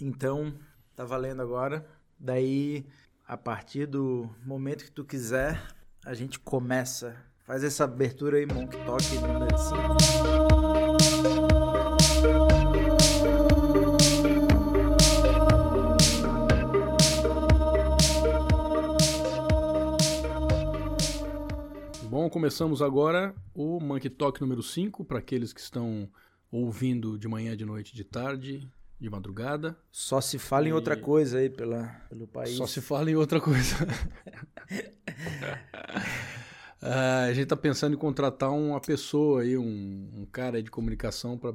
Então, tá valendo agora. Daí, a partir do momento que tu quiser, a gente começa. Faz essa abertura aí, Monk Talk número 5. Bom, começamos agora o Monkey Talk número 5, para aqueles que estão ouvindo de manhã, de noite, de tarde, de madrugada. Só se fala E- em outra coisa aí pela, pelo país. Só se fala em outra coisa. Ah, a gente tá pensando em contratar uma pessoa aí, um, um cara de comunicação para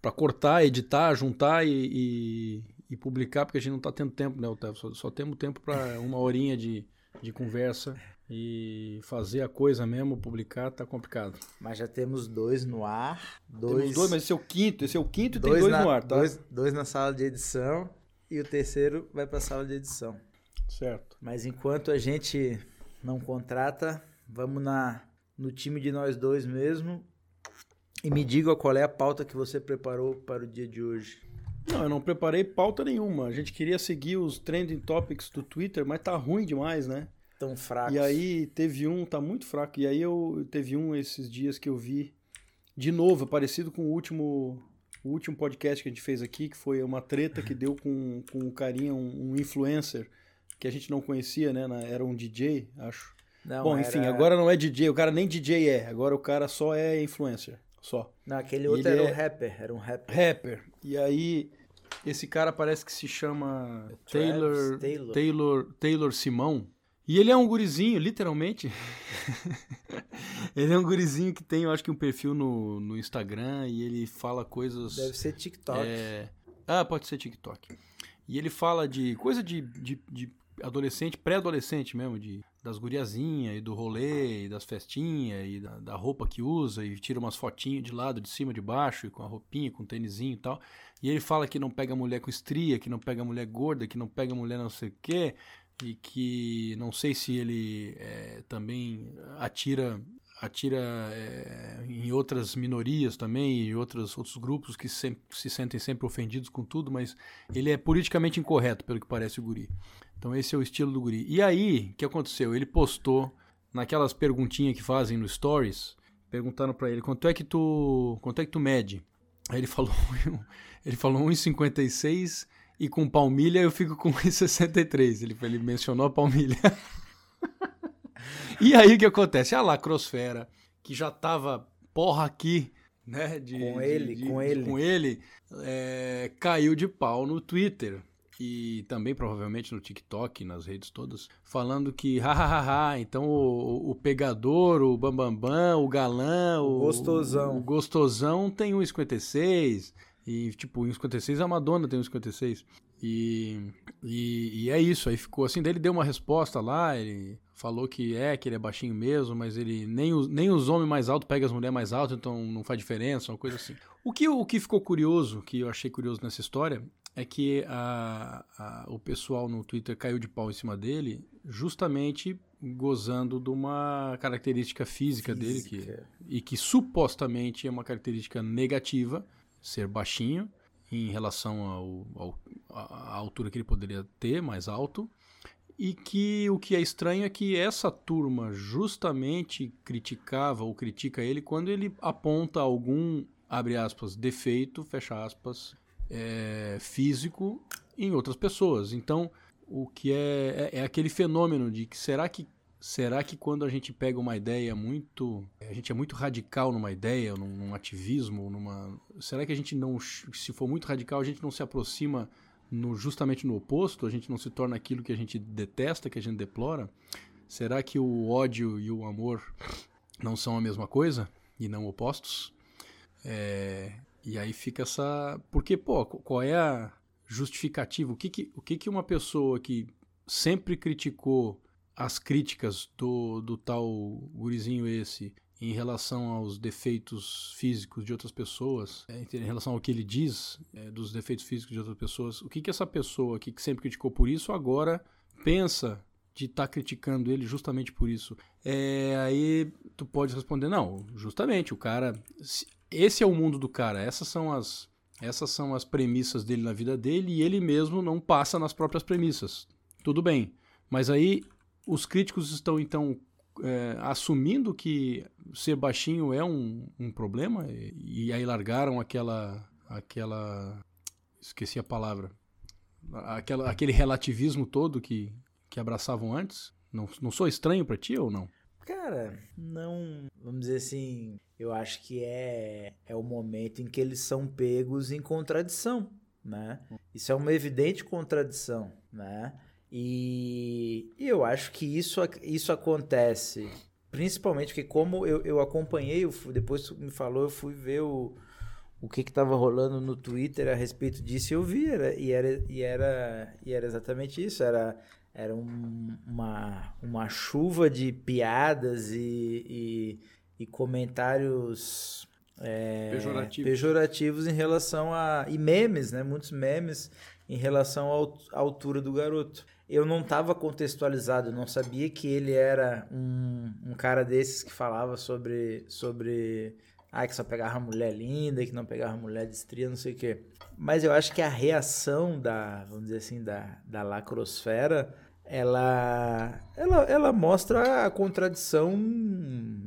para cortar, editar, juntar e, e, e publicar, porque a gente não tá tendo tempo, né, Otávio? Só, só temos tempo para uma horinha de, de conversa e fazer a coisa mesmo, publicar, tá complicado. Mas já temos dois no ar. Dois, Temos dois, mas esse é o quinto, esse é o quinto e tem dois dois na, no ar, tá? Dois, dois na sala de edição e o terceiro vai para a sala de edição. Certo. Mas enquanto a gente não contrata, vamos na no time de nós dois mesmo. E me diga qual é a pauta que você preparou para o dia de hoje. Não, eu não preparei pauta nenhuma. A gente queria seguir os trending topics do Twitter, mas tá ruim demais, né? Tão fraco. E aí teve um, tá muito fraco. E aí eu teve um esses dias que eu vi de novo, parecido com o último o último podcast que a gente fez aqui, que foi uma treta que deu com, com um carinha, um, um influencer que a gente não conhecia, né? Era um DJ, acho. Não, Bom, era- enfim, agora não é DJ, o cara nem DJ é, agora o cara só é influencer, só. Não, aquele E outro era um é- rapper. Era um rapper. Rapper. E aí esse cara parece que se chama Taylor Taylor. Taylor Taylor Simão. E ele é um gurizinho, literalmente. ele é um gurizinho que tem, eu acho que um perfil no, no Instagram e ele fala coisas Deve ser TikTok. é, Ah, pode ser TikTok. E ele fala de coisa de, de, de adolescente, pré-adolescente mesmo, de, das guriazinhas e do rolê, e das festinhas, e da, da roupa que usa, e tira umas fotinhas de lado, de cima, de baixo, e com a roupinha, com o tênisinho e tal. E ele fala que não pega mulher com estria, que não pega mulher gorda, que não pega mulher não sei o quê, e que não sei se ele é, também atira atira é, em outras minorias também e outros outros grupos que se sentem sempre ofendidos com tudo, mas ele é politicamente incorreto, pelo que parece o guri. Então esse é o estilo do guri. E aí, o que aconteceu? Ele postou naquelas perguntinhas que fazem no stories, perguntando pra ele, quanto é que tu, quanto é que tu mede? Aí ele falou, ele falou 1,56 e com palmilha eu fico com 1,63. Ele, ele mencionou a palmilha. E aí o que acontece? A lacrosfera, que já tava porra aqui, né? de- Com de- ele, de- com ele. Com ele, é, caiu de pau no Twitter. E também provavelmente no TikTok, nas redes todas, falando que, hahaha, então o, o pegador, o bambambam, o galã, o, gostosão. o gostosão tem 1,56. E, tipo, 1,56 a Madonna tem 1,56. E, e, e é isso, aí ficou assim. Daí ele deu uma resposta lá, ele falou que é, que ele é baixinho mesmo, mas ele nem os, nem os homens mais altos pegam as mulheres mais altas, então não faz diferença, uma coisa assim. O que, o que ficou curioso, que eu achei curioso nessa história, é que a, a- o pessoal no Twitter caiu de pau em cima dele, justamente gozando de uma característica física, dele, que, Física. e que supostamente é uma característica negativa, ser baixinho, em relação ao, ao- à altura que ele poderia ter, mais alto. E que o que é estranho é que essa turma justamente criticava ou critica ele quando ele aponta algum, abre aspas, defeito, fecha aspas, é, físico em outras pessoas. Então, o que é, é, é aquele fenômeno de que será que será que quando a gente pega uma ideia muito a gente é muito radical numa ideia, num, num ativismo, numa será que a gente não se for muito radical a gente não se aproxima no, justamente no oposto, a gente não se torna aquilo que a gente detesta, que a gente deplora? Será que o ódio e o amor não são a mesma coisa e não opostos? É, e aí fica essa. Porque, pô, qual é a justificativa? O que, que, o que, que uma pessoa que sempre criticou as críticas do, do tal gurizinho esse em relação aos defeitos físicos de outras pessoas, é, em relação ao que ele diz é, dos defeitos físicos de outras pessoas, o que, que essa pessoa que sempre criticou por isso agora pensa de estar tá criticando ele justamente por isso? É, aí tu pode responder, não, justamente, o cara. Esse é o mundo do cara, essas são as Essas são as premissas dele na vida dele e ele mesmo não passa nas próprias premissas. Tudo bem. Mas aí os críticos estão então é, assumindo que ser baixinho é um, um problema? E, e aí largaram aquela aquela esqueci a palavra aquela, aquele relativismo todo que, que abraçavam antes? Não, não sou estranho para ti ou não? Cara não vamos dizer assim eu acho que é é o momento em que eles são pegos em contradição né? Isso é uma evidente contradição né e, eu acho que isso, isso acontece principalmente porque como eu, eu acompanhei, eu fui, depois tu me falou, eu fui ver o, o que estava rolando no Twitter a respeito disso e eu vi, era, e, era, e, era, e era exatamente isso, era, era um, uma, uma chuva de piadas e, e, e comentários é, pejorativos. pejorativos em relação a... e memes, né, muitos memes em relação à altura do garoto eu não estava contextualizado, não sabia que ele era um, um cara desses que falava sobre, sobre ah, que só pegava mulher linda, que não pegava mulher de estria, não sei o quê. Mas eu acho que a reação da, vamos dizer assim, da, da lacrosfera, ela, ela, ela mostra a contradição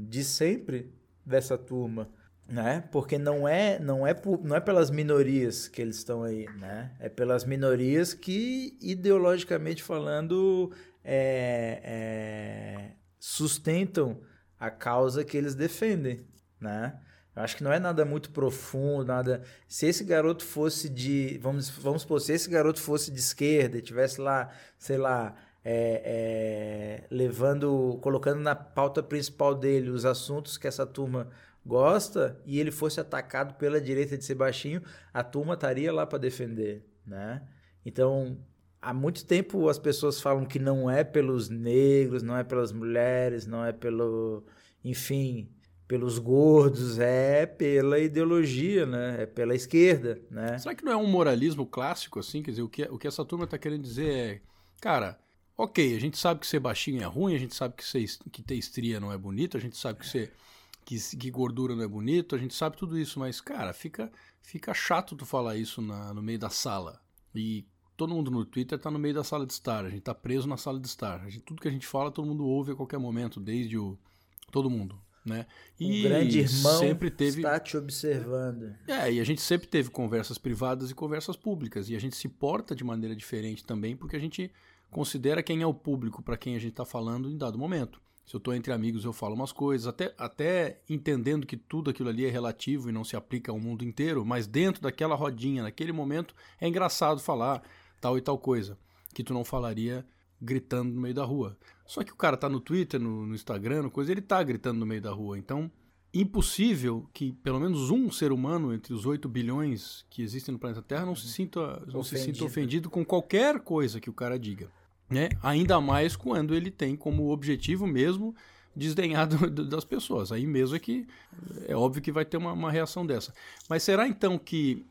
de sempre dessa turma né? Porque não é não é não é pelas minorias que eles estão aí, né? É pelas minorias que ideologicamente falando é, é, sustentam a causa que eles defendem, né? Eu acho que não é nada muito profundo, nada. Se esse garoto fosse de, vamos vamos supor, se esse garoto fosse de esquerda e tivesse lá, sei lá, é, é, levando, colocando na pauta principal dele os assuntos que essa turma gosta e ele fosse atacado pela direita de ser baixinho, a turma estaria lá para defender, né? Então, há muito tempo as pessoas falam que não é pelos negros, não é pelas mulheres, não é pelo, enfim, pelos gordos, é pela ideologia, né? É pela esquerda, né? Será que não é um moralismo clássico assim? Quer dizer, o que, o que essa turma está querendo dizer é, cara, ok, a gente sabe que ser baixinho é ruim, a gente sabe que, ser, que ter estria não é bonito, a gente sabe que ser que, que gordura não é bonito, a gente sabe tudo isso, mas, cara, fica, fica chato tu falar isso na, no meio da sala. E todo mundo no Twitter tá no meio da sala de estar, a gente tá preso na sala de estar. Gente, tudo que a gente fala, todo mundo ouve a qualquer momento, desde o. todo mundo. Né? E grande irmão sempre teve... está te observando. É, e a gente sempre teve conversas privadas e conversas públicas. E a gente se porta de maneira diferente também, porque a gente considera quem é o público para quem a gente está falando em dado momento. Se eu estou entre amigos, eu falo umas coisas, até, até entendendo que tudo aquilo ali é relativo e não se aplica ao mundo inteiro, mas dentro daquela rodinha, naquele momento, é engraçado falar tal e tal coisa, que tu não falaria gritando no meio da rua. Só que o cara tá no Twitter, no, no Instagram, no coisa, ele tá gritando no meio da rua. Então, impossível que pelo menos um ser humano entre os 8 bilhões que existem no planeta Terra não se sinta, não se sinta ofendido com qualquer coisa que o cara diga. Né? Ainda mais quando ele tem como objetivo mesmo desdenhar do, das pessoas. Aí mesmo é que é óbvio que vai ter uma, uma reação dessa. Mas será então que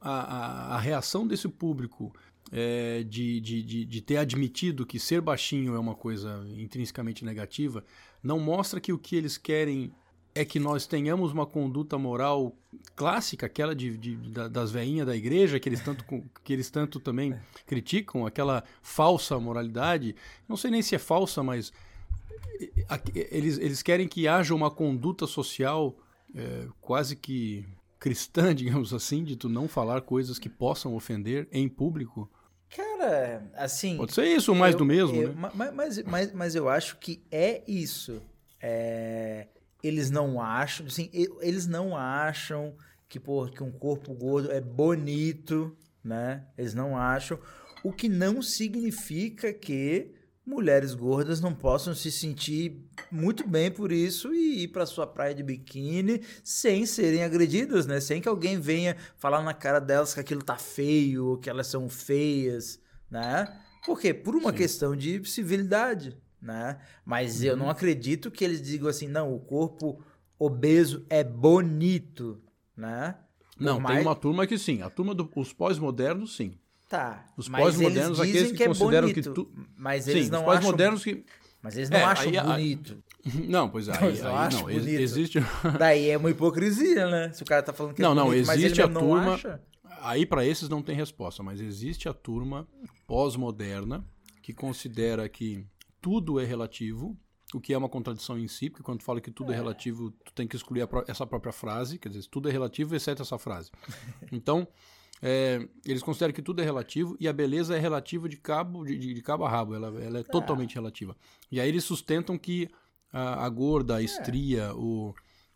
a, a, a reação desse público é, de, de, de, de, ter admitido que ser baixinho é uma coisa intrinsecamente negativa não mostra que o que eles querem é que nós tenhamos uma conduta moral clássica, aquela de, de das veinhas da igreja, que eles, tanto, que eles tanto também criticam, aquela falsa moralidade. Não sei nem se é falsa, mas eles, eles querem que haja uma conduta social é, quase que cristã, digamos assim, de tu não falar coisas que possam ofender em público. Cara, assim. Pode ser isso, mais eu, do mesmo, eu, né? Mas, mas, mas, mas eu acho que é isso. É eles não acham, assim, eles não acham que, porra, que um corpo gordo é bonito, né? Eles não acham. O que não significa que mulheres gordas não possam se sentir muito bem por isso e ir para sua praia de biquíni sem serem agredidas, né? Sem que alguém venha falar na cara delas que aquilo tá feio, que elas são feias, né? Por quê? Por uma Sim. questão de civilidade, né? Mas uhum. eu não uhum. acredito que eles digam assim, não, o corpo obeso é bonito, né? não, mais... tem uma turma que sim. A turma dos pós-modernos, sim. Tá. Os pós-modernos, aqueles que, que é consideram bonito, que tu... Mas eles sim, não os pós-modernos acham... que mas eles não é, acham aí, bonito. Não, pois é. Aí, aí, não, bonito. existe. Daí é uma hipocrisia, né? Se o cara tá falando que não, é bonito, não, existe a turma. Não aí para esses não tem resposta, mas existe a turma pós-moderna que considera que tudo é relativo, o que é uma contradição em si, porque quando fala que tudo é, é relativo, tu tem que excluir pró essa própria frase, quer dizer, tudo é relativo exceto essa frase. Então, é, eles consideram que tudo é relativo e a beleza é relativa de cabo, de, de cabo a rabo, ela, ela é, é totalmente relativa. E aí eles sustentam que a, a gorda, a é. estria, o,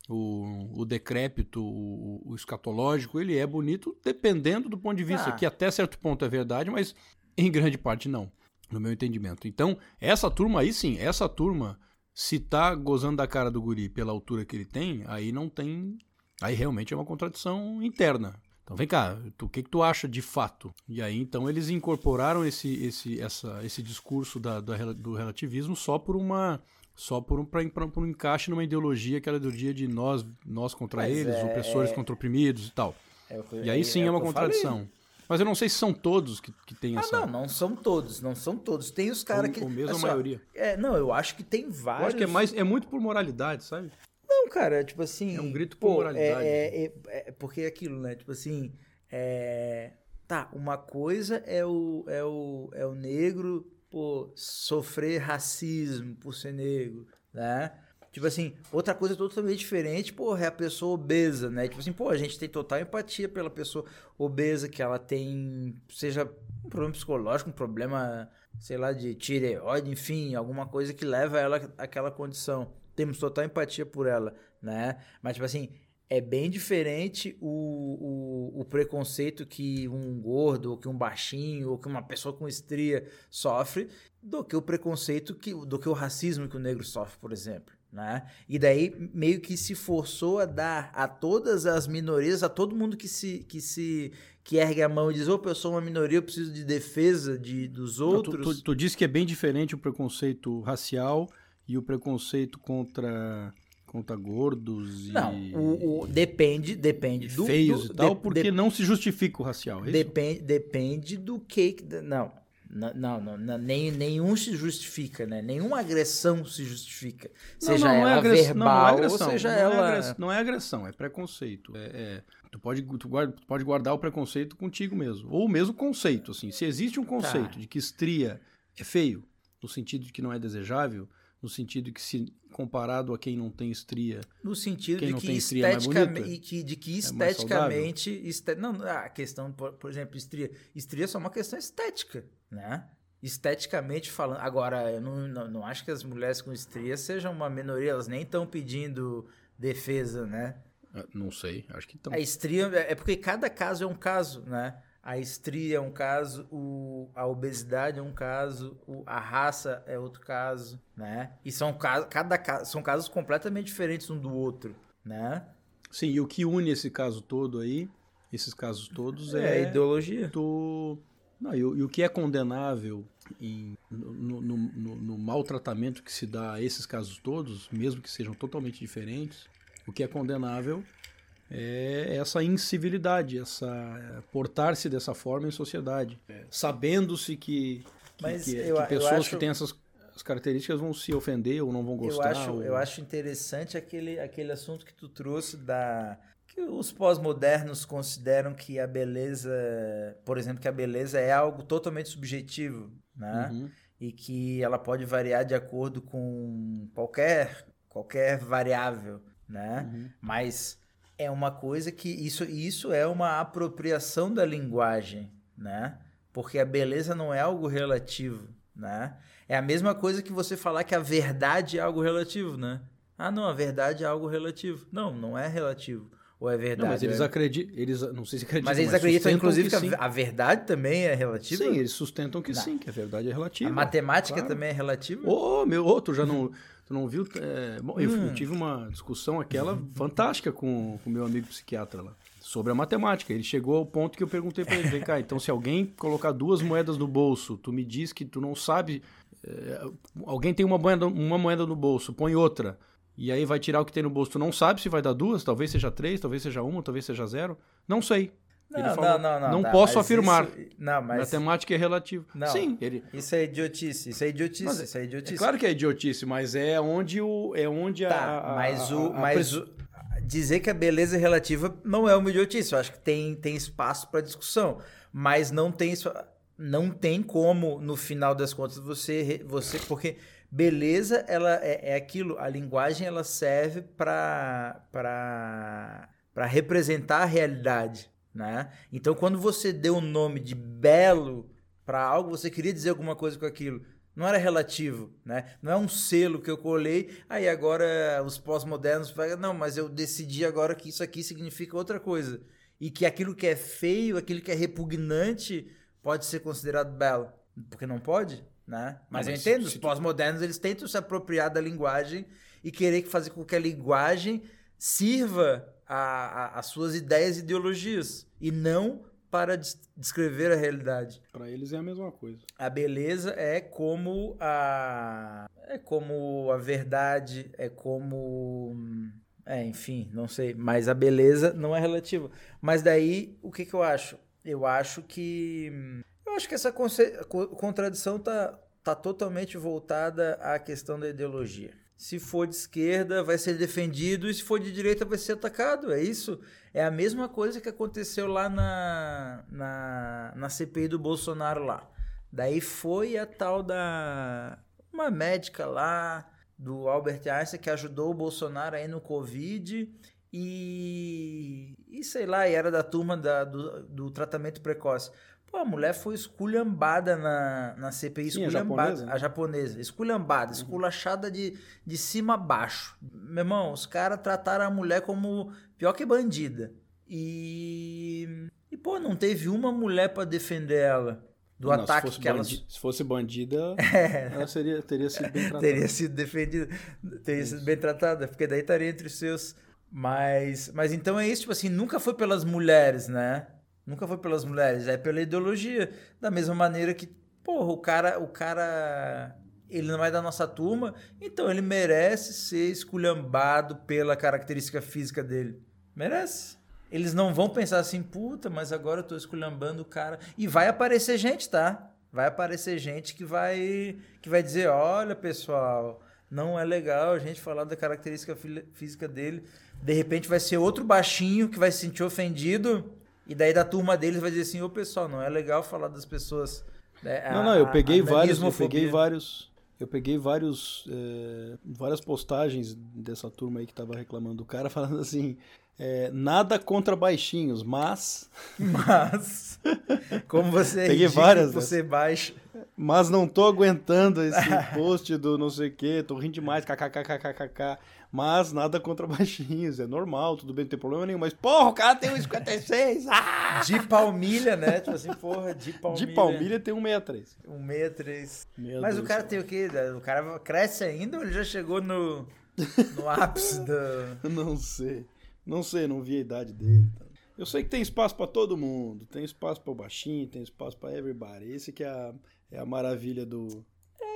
o, o decrépito, o, o, escatológico, ele é bonito dependendo do ponto de vista, ah. que até certo ponto é verdade, mas em grande parte não, no meu entendimento. Então, essa turma aí sim, essa turma, se tá gozando da cara do guri pela altura que ele tem, aí não tem. Aí realmente é uma contradição interna. Então vem cá, o que, que tu acha de fato? E aí então eles incorporaram esse, esse, essa, esse discurso da, da, do relativismo só por uma só por um, pra, pra, por um encaixe numa ideologia que era do dia de nós, nós contra Mas eles, é, opressores é... contra oprimidos e tal. É e aí sim é, é uma contradição. Falei. Mas eu não sei se são todos que, que têm ah, essa. Não, não são todos, não são todos. Tem os caras que. Ou mesmo a maioria. É, não, eu acho que tem vários. Eu acho que é, mais, é muito por moralidade, sabe? Não, cara, tipo assim. É um grito por pô, moralidade. É, é, é, porque é aquilo, né? Tipo assim. É, tá, uma coisa é o, é o, é o negro pô, sofrer racismo por ser negro, né? Tipo assim, outra coisa totalmente diferente, pô, é a pessoa obesa, né? Tipo assim, pô, a gente tem total empatia pela pessoa obesa, que ela tem, seja um problema psicológico, um problema, sei lá, de tireoide, enfim, alguma coisa que leva ela àquela condição. Temos total empatia por ela, né? Mas, tipo assim, é bem diferente o, o, o, preconceito que um gordo, ou que um baixinho, ou que uma pessoa com estria sofre, do que o preconceito, que, do que o racismo que o negro sofre, por exemplo. Né? E daí meio que se forçou a dar a todas as minorias, a todo mundo que se que se que ergue a mão e diz, opa, eu sou uma minoria, eu preciso de defesa de, dos outros. Não, tu, tu, tu disse que é bem diferente o preconceito racial e o preconceito contra contra gordos e não o, o depende depende do feios do, e tal de, porque de, não se justifica o racial é depende depende do que não não, não, não, nem, nenhum se justifica, né? Nenhuma agressão se justifica. Seja não, não, ela é agress... verbal não, é agressão, ou seja não ela... É agressão, não é agressão, é preconceito. É, é, tu, pode, tu, guarda, tu pode guardar o preconceito contigo mesmo. Ou o mesmo conceito, assim. Se existe um conceito tá. de que estria é feio, no sentido de que não é desejável, no sentido de que se comparado a quem não tem estria, no sentido de que, esteticamente, que, de que esteticamente, é este, não, a questão, por, por, exemplo, estria, estria é só uma questão estética, né? Esteticamente falando, agora eu não, não, não acho que as mulheres com estria sejam uma minoria, elas nem estão pedindo defesa, né? Ah, não sei, acho que estão. A estria é, é porque cada caso é um caso, né? a estria é um caso, o, a obesidade é um caso, o, a raça é outro caso, né? E são, cada, são casos completamente diferentes um do outro, né? Sim, e o que une esse caso todo aí, esses casos todos, é, é a ideologia. Do... Não, e, o que é condenável em, no, no, no, no maltratamento que se dá a esses casos todos, mesmo que sejam totalmente diferentes, o que é condenável é essa incivilidade, essa é, portar-se dessa forma em sociedade, é. sabendo-se que, que, que, eu, que, pessoas acho, que têm essas as características vão se ofender ou não vão gostar. Eu acho, ou... eu acho interessante aquele, aquele assunto que tu trouxe da que os pós-modernos consideram que a beleza, por exemplo, que a beleza é algo totalmente subjetivo, né? Uhum. E que ela pode variar de acordo com qualquer qualquer variável, né? Uhum. Mas é uma coisa que isso, isso é uma apropriação da linguagem, né? Porque a beleza não é algo relativo, né? É a mesma coisa que você falar que a verdade é algo relativo, né? Ah, não, a verdade é algo relativo. Não, não é relativo. Ou é verdade? Não, mas eles é... acreditam, eles não sei se acreditam, mas eles mas acreditam inclusive que, que a, a, verdade também é relativa. Sim, eles sustentam que não. sim, que a verdade é relativa. A matemática claro. também é relativa. Ô, oh, meu outro já não Tu não viu? É, bom, eu, eu, hum. tive uma discussão aquela fantástica com o meu amigo psiquiatra lá sobre a matemática. Ele chegou ao ponto que eu perguntei para ele: vem cá, então se alguém colocar duas moedas no bolso, tu me diz que tu não sabe. É, alguém tem uma moeda, uma moeda no bolso, põe outra. E aí vai tirar o que tem no bolso. Tu não sabe se vai dar duas, talvez seja três, talvez seja uma, talvez seja zero. Não sei. Não, ele falou, não, não, não, não tá, posso afirmar. Isso, não, mas... Matemática é relativo. Não, Sim, ele... Isso é idiotice, isso é idiotice, mas, isso é idiotice. É claro que é idiotice, mas é onde o é onde tá, a, mas o a, a mas o, dizer que a beleza é relativa não é uma idiotice. Eu acho que tem, tem espaço para discussão. Mas não tem, não tem como, no final das contas, você. você porque beleza ela é, é aquilo, a linguagem ela serve para representar a realidade. Né? Então, quando você deu o nome de belo para algo, você queria dizer alguma coisa com aquilo. Não era relativo, né? Não é um selo que eu colei, aí agora os pós-modernos não, mas eu decidi agora que isso aqui significa outra coisa. E que aquilo que é feio, aquilo que é repugnante, pode ser considerado belo. Porque não pode, né? Mas, não, mas eu entendo, os pós-modernos eles tentam se apropriar da linguagem e querer fazer com que a linguagem sirva as suas ideias e ideologias. E não para descrever a realidade. Para eles é a mesma coisa. A beleza é como a é como a verdade, é como é, enfim, não sei, mas a beleza não é relativa. Mas daí, o que que eu acho? Eu acho que eu acho que essa contradição tá tá totalmente voltada à questão da ideologia. Se for de esquerda, vai ser defendido, e se for de direita, vai ser atacado. É isso. É a mesma coisa que aconteceu lá na, na, na CPI do Bolsonaro lá. Daí foi a tal da. Uma médica lá, do Albert Einstein, que ajudou o Bolsonaro aí no Covid. E, e sei lá, e era da turma da, do, do tratamento precoce. Pô, a mulher foi esculhambada na, na CPI, Sim, esculhambada. A japonesa, né? a japonesa esculhambada, uhum. esculachada de, de cima a baixo. Meu irmão, os caras trataram a mulher como pior que bandida. E. E, pô, não teve uma mulher para defender ela do não, ataque que ela. Se fosse bandida, é. ela seria, teria sido bem tratada. teria sido defendida, teria isso. sido bem tratada, porque daí estaria entre os seus. Mas, mas então é isso, tipo assim, nunca foi pelas mulheres, né? Nunca foi pelas mulheres, é pela ideologia. Da mesma maneira que, porra, o cara, o cara, ele não é da nossa turma, então ele merece ser esculhambado pela característica física dele. Merece. Eles não vão pensar assim, puta, mas agora eu tô esculhambando o cara. E vai aparecer gente, tá? Vai aparecer gente que vai que vai dizer, olha, pessoal, não é legal a gente falar da característica física dele. De repente vai ser outro baixinho que vai se sentir ofendido e daí da turma deles vai dizer assim, ô pessoal, não é legal falar das pessoas. Né, não, não, eu peguei a, a vários, eu peguei vários. Eu peguei vários, é, várias postagens dessa turma aí que tava reclamando do cara, falando assim, é, nada contra baixinhos, mas. Mas. Como você é Peguei várias. Você baixa. Mas não tô aguentando esse post do não sei o que, tô rindo demais, kkkkkk. Mas nada contra baixinhos, é normal, tudo bem, não tem problema nenhum. Mas, porra, o cara tem 1,56. Ah! De palmilha, né? Tipo assim, porra, de palmilha. De palmilha tem 1,63. 1,63. Mas o cara tem o quê? O cara cresce ainda ou ele já chegou no, no ápice do. Não sei. Não sei, não vi a idade dele. Tá? Eu sei que tem espaço para todo mundo. Tem espaço para o baixinho, tem espaço para everybody. Esse que é a, é a maravilha do.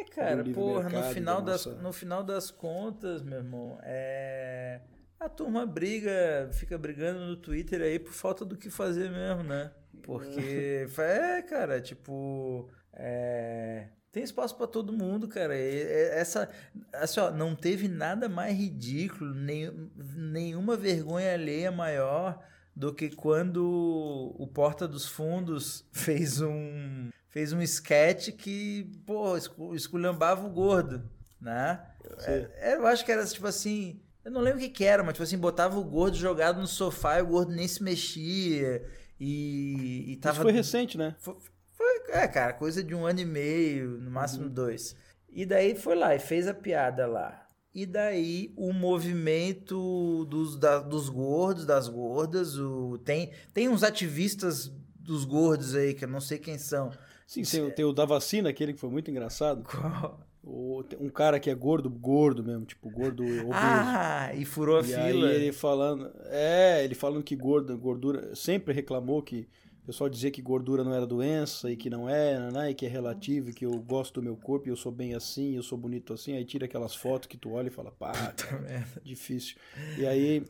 É, cara, porra, no final, das, no final das contas, meu irmão, é. A turma briga, fica brigando no Twitter aí por falta do que fazer mesmo, né? Porque. é, cara, tipo. É. Tem espaço para todo mundo, cara. Essa, assim, ó, não teve nada mais ridículo, nem, nenhuma vergonha alheia maior do que quando o Porta dos Fundos fez um fez um sketch que, pô, esculhambava o gordo, né? É, eu acho que era tipo assim, eu não lembro o que, que era, mas tipo assim, botava o gordo jogado no sofá e o gordo nem se mexia e, e tava... Isso foi recente, né? Foi, foi, é, cara, coisa de um ano e meio, no máximo uhum. dois. E daí foi lá e fez a piada lá. E daí o movimento dos, da, dos gordos, das gordas, o, tem, tem uns ativistas dos gordos aí, que eu não sei quem são. Sim, tem, tem o da vacina, aquele que foi muito engraçado. Qual? O, um cara que é gordo, gordo mesmo, tipo, gordo obeso. Ah, e furou a e fila. Aí ele falando. É, ele falando que gordo, gordura. Sempre reclamou que o pessoal dizia que gordura não era doença e que não é, né, e que é relativo, e que eu gosto do meu corpo e eu sou bem assim, eu sou bonito assim. Aí tira aquelas fotos que tu olha e fala, pá, cara, difícil. E aí,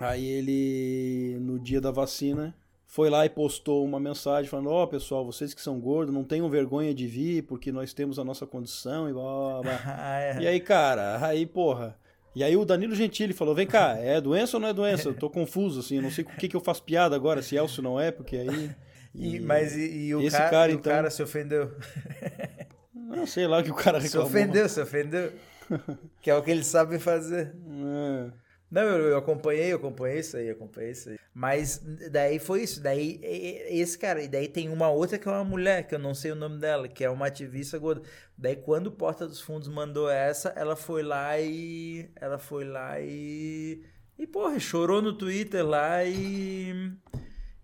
aí ele, no dia da vacina, foi lá e postou uma mensagem falando: Ó, oh, pessoal, vocês que são gordos, não tenham vergonha de vir, porque nós temos a nossa condição e blá blá blá. Ah, é. E aí, cara, aí, porra E aí o Danilo Gentili falou: vem cá, é doença ou não é doença? Eu tô confuso, assim, eu não sei com o que, que eu faço piada agora, se é ou se não é, porque aí. E, mas e, e o, esse cara, cara, então... o cara se ofendeu? Não sei lá o que o cara reclamou. Se ofendeu, se ofendeu. que é o que ele sabe fazer. É. Não, eu, eu, acompanhei, eu acompanhei isso aí, acompanhei isso aí. Mas daí foi isso. Daí, esse cara, e daí tem uma outra que é uma mulher, que eu não sei o nome dela, que é uma ativista gorda. Daí, quando o Porta dos Fundos mandou essa, ela foi lá e. Ela foi lá e. E, porra, chorou no Twitter lá e.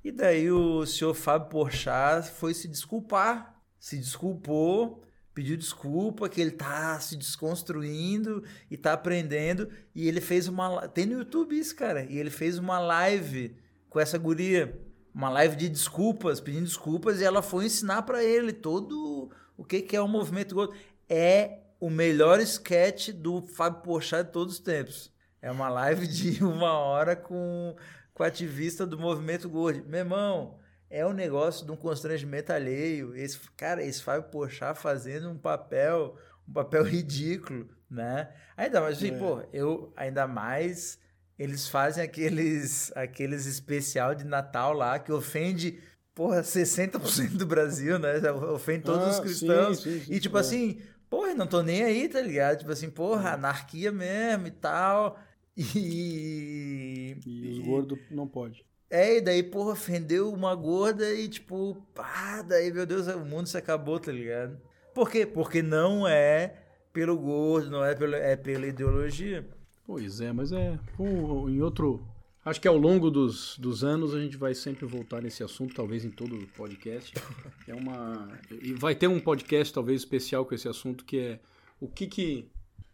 E daí o senhor Fábio Porchat foi se desculpar. Se desculpou pediu desculpa, que ele tá se desconstruindo e tá aprendendo. E ele fez uma. Tem no YouTube isso, cara. E ele fez uma live com essa guria. Uma live de desculpas, pedindo desculpas, e ela foi ensinar para ele todo o que, que é o movimento Gold. É o melhor sketch do Fábio Porchat de todos os tempos. É uma live de uma hora com, com ativista do movimento Gold. Meu irmão, é um negócio de um constrangimento alheio. Esse, cara, esse Fábio Porchat fazendo um papel, um papel ridículo, né? Ainda mais, assim, é. pô, eu ainda mais eles fazem aqueles aqueles especial de Natal lá que ofende porra 60% do Brasil, né? Ofende todos ah, os cristãos. Sim, sim, sim, e tipo é. assim, porra, não tô nem aí, tá ligado? Tipo assim, porra, é. anarquia mesmo e tal. E, e os gordos não pode. É, e daí, porra, ofendeu uma gorda e, tipo, pá, daí, meu Deus, o mundo se acabou, tá ligado? Por quê? Porque não é pelo gordo, não é, pelo, é pela ideologia. Pois é, mas é. em outro. Acho que ao longo dos, dos anos a gente vai sempre voltar nesse assunto, talvez em todo o podcast. É uma. E vai ter um podcast, talvez, especial com esse assunto, que é o que que.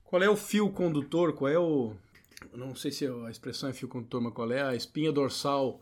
Qual é o fio condutor, qual é o. Não sei se a expressão é fio condutor, mas qual é a espinha dorsal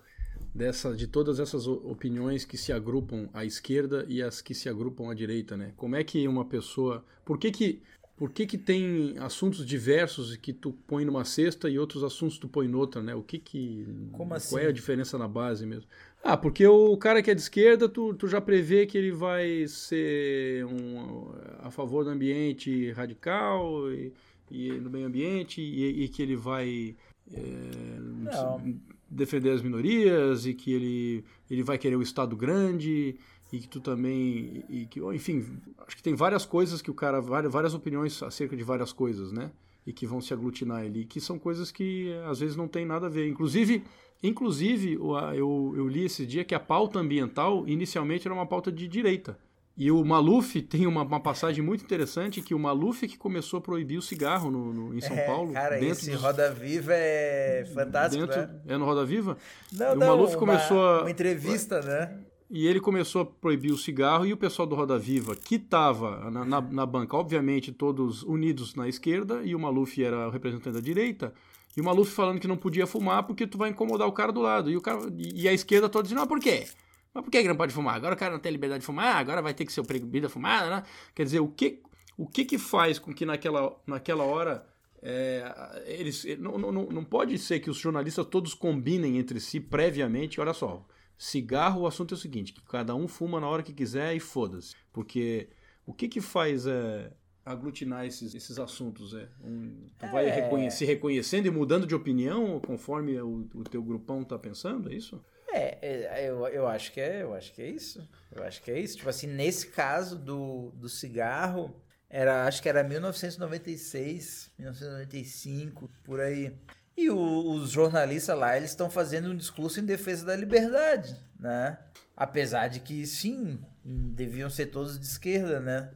dessa, de todas essas opiniões que se agrupam à esquerda e as que se agrupam à direita, né? Como é que uma pessoa, por que que por que, que tem assuntos diversos que tu põe numa cesta e outros assuntos tu põe noutra, né? O que que Como assim? qual é a diferença na base mesmo? Ah, porque o cara que é de esquerda, tu, tu já prevê que ele vai ser um, a favor do ambiente radical e, e no meio ambiente e, e que ele vai é, defender as minorias e que ele, ele vai querer o Estado grande e que tu também e que enfim acho que tem várias coisas que o cara várias, opiniões acerca de várias coisas né? E que vão se aglutinar ali que são coisas que às vezes não tem nada a ver. Inclusive inclusive eu, eu li esse dia que a pauta ambiental inicialmente era uma pauta de direita e o Maluf tem uma, uma, passagem muito interessante que o Maluf que começou a proibir o cigarro no, no em São é, Paulo. Cara, esse dos... Roda Viva é fantástico, dentro, né? É no Roda Viva? Não, o não, Maluf uma, começou a... uma entrevista, né? E ele começou a proibir o cigarro e o pessoal do Roda Viva, que estava na, na, na, banca, obviamente todos unidos na esquerda, e o Maluf era o representante da direita, e o Maluf falando que não podia fumar porque tu vai incomodar o cara do lado. E, o cara, e a esquerda toda dizendo, ah, por quê? Mas por que, que não pode fumar? Agora o cara não tem liberdade de fumar, agora vai ter que ser proibido a fumar, né? Quer dizer, o que, o que que faz com que naquela, naquela hora é, eles não, não, não pode ser que os jornalistas todos combinem entre si previamente, olha só, cigarro, o assunto é o seguinte, que cada um fuma na hora que quiser e foda-se. Porque o que que faz é, aglutinar esses, esses assuntos? É? Um, tu é... vai reconhecer, se reconhecendo e mudando de opinião conforme o, o teu grupão tá pensando, é isso? É, é, eu, eu acho que é, eu acho que é isso. Eu acho que é isso. Tipo assim, nesse caso do, do cigarro, era, acho que era 1996, 1995, por aí. E o, os jornalistas lá, eles estão fazendo um discurso em defesa da liberdade, né? Apesar de que, sim, deviam ser todos de esquerda, né?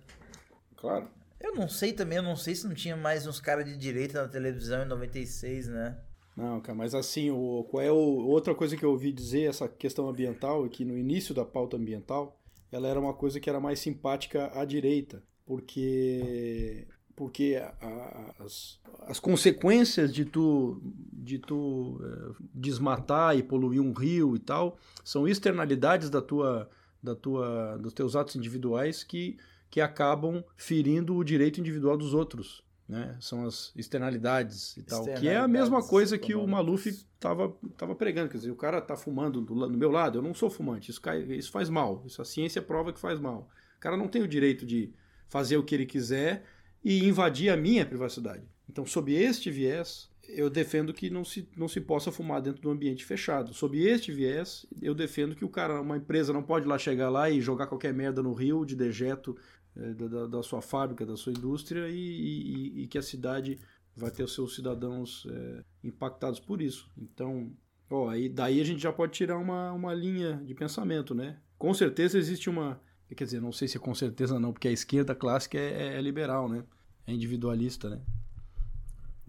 Claro. Eu não sei também, eu não sei se não tinha mais uns caras de direita na televisão em 96, né? Não, cara, mas assim, o, qual é o, outra coisa que eu ouvi dizer, essa questão ambiental, é que no início da pauta ambiental, ela era uma coisa que era mais simpática à direita, porque porque a, as, as consequências de tu, de tu é, desmatar e poluir um rio e tal são externalidades da tua, da tua, dos teus atos individuais que, que acabam ferindo o direito individual dos outros né? São as externalidades e tal. Que é a mesma coisa que o Maluf estava tava pregando. Quer dizer, o cara tá fumando do, do, meu lado, eu não sou fumante, isso, cai, isso faz mal. Isso a ciência prova que faz mal. O cara não tem o direito de fazer o que ele quiser e invadir a minha privacidade. Então, sob este viés, eu defendo que não se, não se possa fumar dentro do ambiente fechado. Sob este viés, eu defendo que o cara, uma empresa não pode lá chegar lá e jogar qualquer merda no rio de dejeto da, da, sua fábrica, da sua indústria e, e, e, que a cidade vai ter os seus cidadãos é, impactados por isso. Então, ó, aí, daí a gente já pode tirar uma, uma linha de pensamento, né? Com certeza existe uma. Quer dizer, não sei se é com certeza não, porque a esquerda clássica é, é liberal, né? É individualista, né?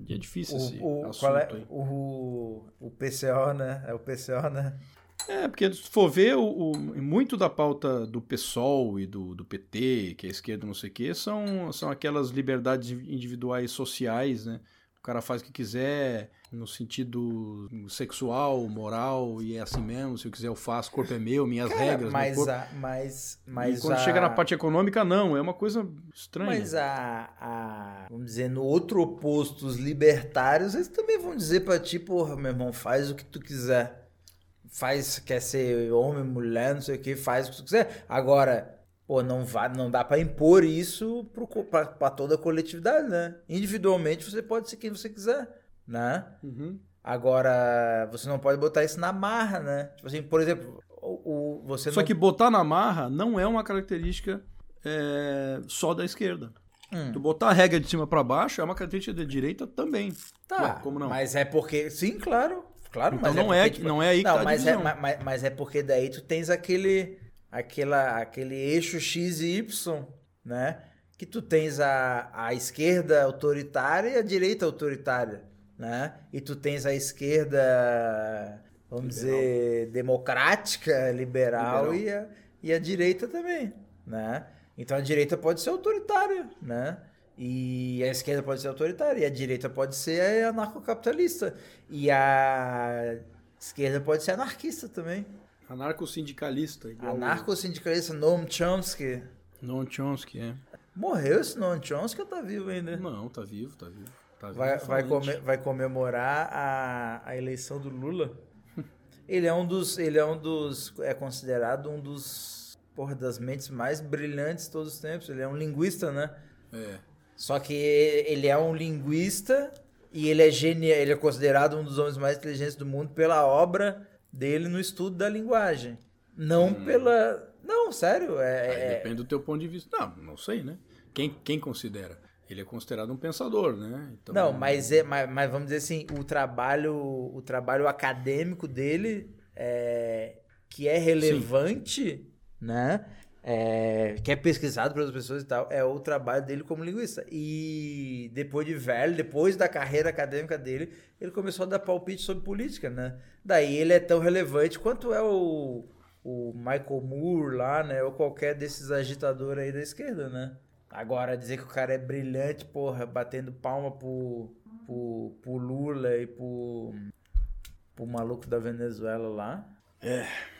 E é difícil esse o, assunto é. O, o PCO, né? É o PCO, né? É, porque se for ver, o, o, muito da pauta do PSOL e do, do PT, que é esquerda não sei o quê, são, são aquelas liberdades individuais sociais, né? O cara faz o que quiser no sentido sexual, moral, e é assim mesmo. Se eu quiser, eu faço, o corpo é meu, minhas cara, regras. Mas, corpo. A, mas, mas e quando a... chega na parte econômica, não, é uma coisa estranha. Mas a, a. Vamos dizer, no outro oposto, os libertários, eles também vão dizer pra ti, porra, meu irmão, faz o que tu quiser. Faz, quer ser homem, mulher, não sei o que, faz o que tu quiser. Agora, Pô, não, vai, não dá para impor isso para toda a coletividade, né? Individualmente você pode ser quem você quiser, né? Uhum. Agora, você não pode botar isso na marra, né? Tipo assim, por exemplo, o, o você Só não... que botar na marra não é uma característica é, só da esquerda. Hum. Tu botar a regra de cima para baixo é uma característica da direita também. Tá, Ué, como não? Mas é porque. Sim, claro. Claro, então mas não é, porque, é, tipo... não é aí que não, tá mas, é, mas, mas é porque daí tu tens aquele aquela, aquele eixo X e Y, né? Que tu tens a, a esquerda autoritária e a direita autoritária, né? E tu tens a esquerda, vamos liberal. dizer, democrática, liberal, liberal. E, a, e a direita também, né? Então a direita pode ser autoritária, né? E a esquerda pode ser autoritária, e a direita pode ser anarcocapitalista. E a esquerda pode ser anarquista também. Anarco-sindicalista. Anarco-sindicalista Noam Chomsky. Noam Chomsky, é. Morreu esse Noam Chomsky ou tá vivo ainda? Não, tá vivo, tá vivo. Tá vivo vai, vai, come, vai, comemorar a, a eleição do Lula. ele é um dos. Ele é um dos. É considerado um dos. Porra, das mentes mais brilhantes de todos os tempos. Ele é um linguista, né? É. Só que ele é um linguista e ele é genial. Ele é considerado um dos homens mais inteligentes do mundo pela obra dele no estudo da linguagem. Não hum. pela. Não, sério. É, é, depende do teu ponto de vista. Não, não sei, né? Quem, quem considera? Ele é considerado um pensador, né? Então, não, mas, é, mas, mas, vamos dizer assim, o trabalho, o trabalho acadêmico dele, é, que é relevante, Sim. né? É, que é pesquisado pelas pessoas e tal, é o trabalho dele como linguista. E depois de velho, depois da carreira acadêmica dele, ele começou a dar palpite sobre política, né? Daí ele é tão relevante quanto é o, o Michael Moore lá, né? Ou qualquer desses agitadores aí da esquerda, né? Agora, dizer que o cara é brilhante, porra, batendo palma pro, pro, pro Lula e pro, pro maluco da Venezuela lá. É.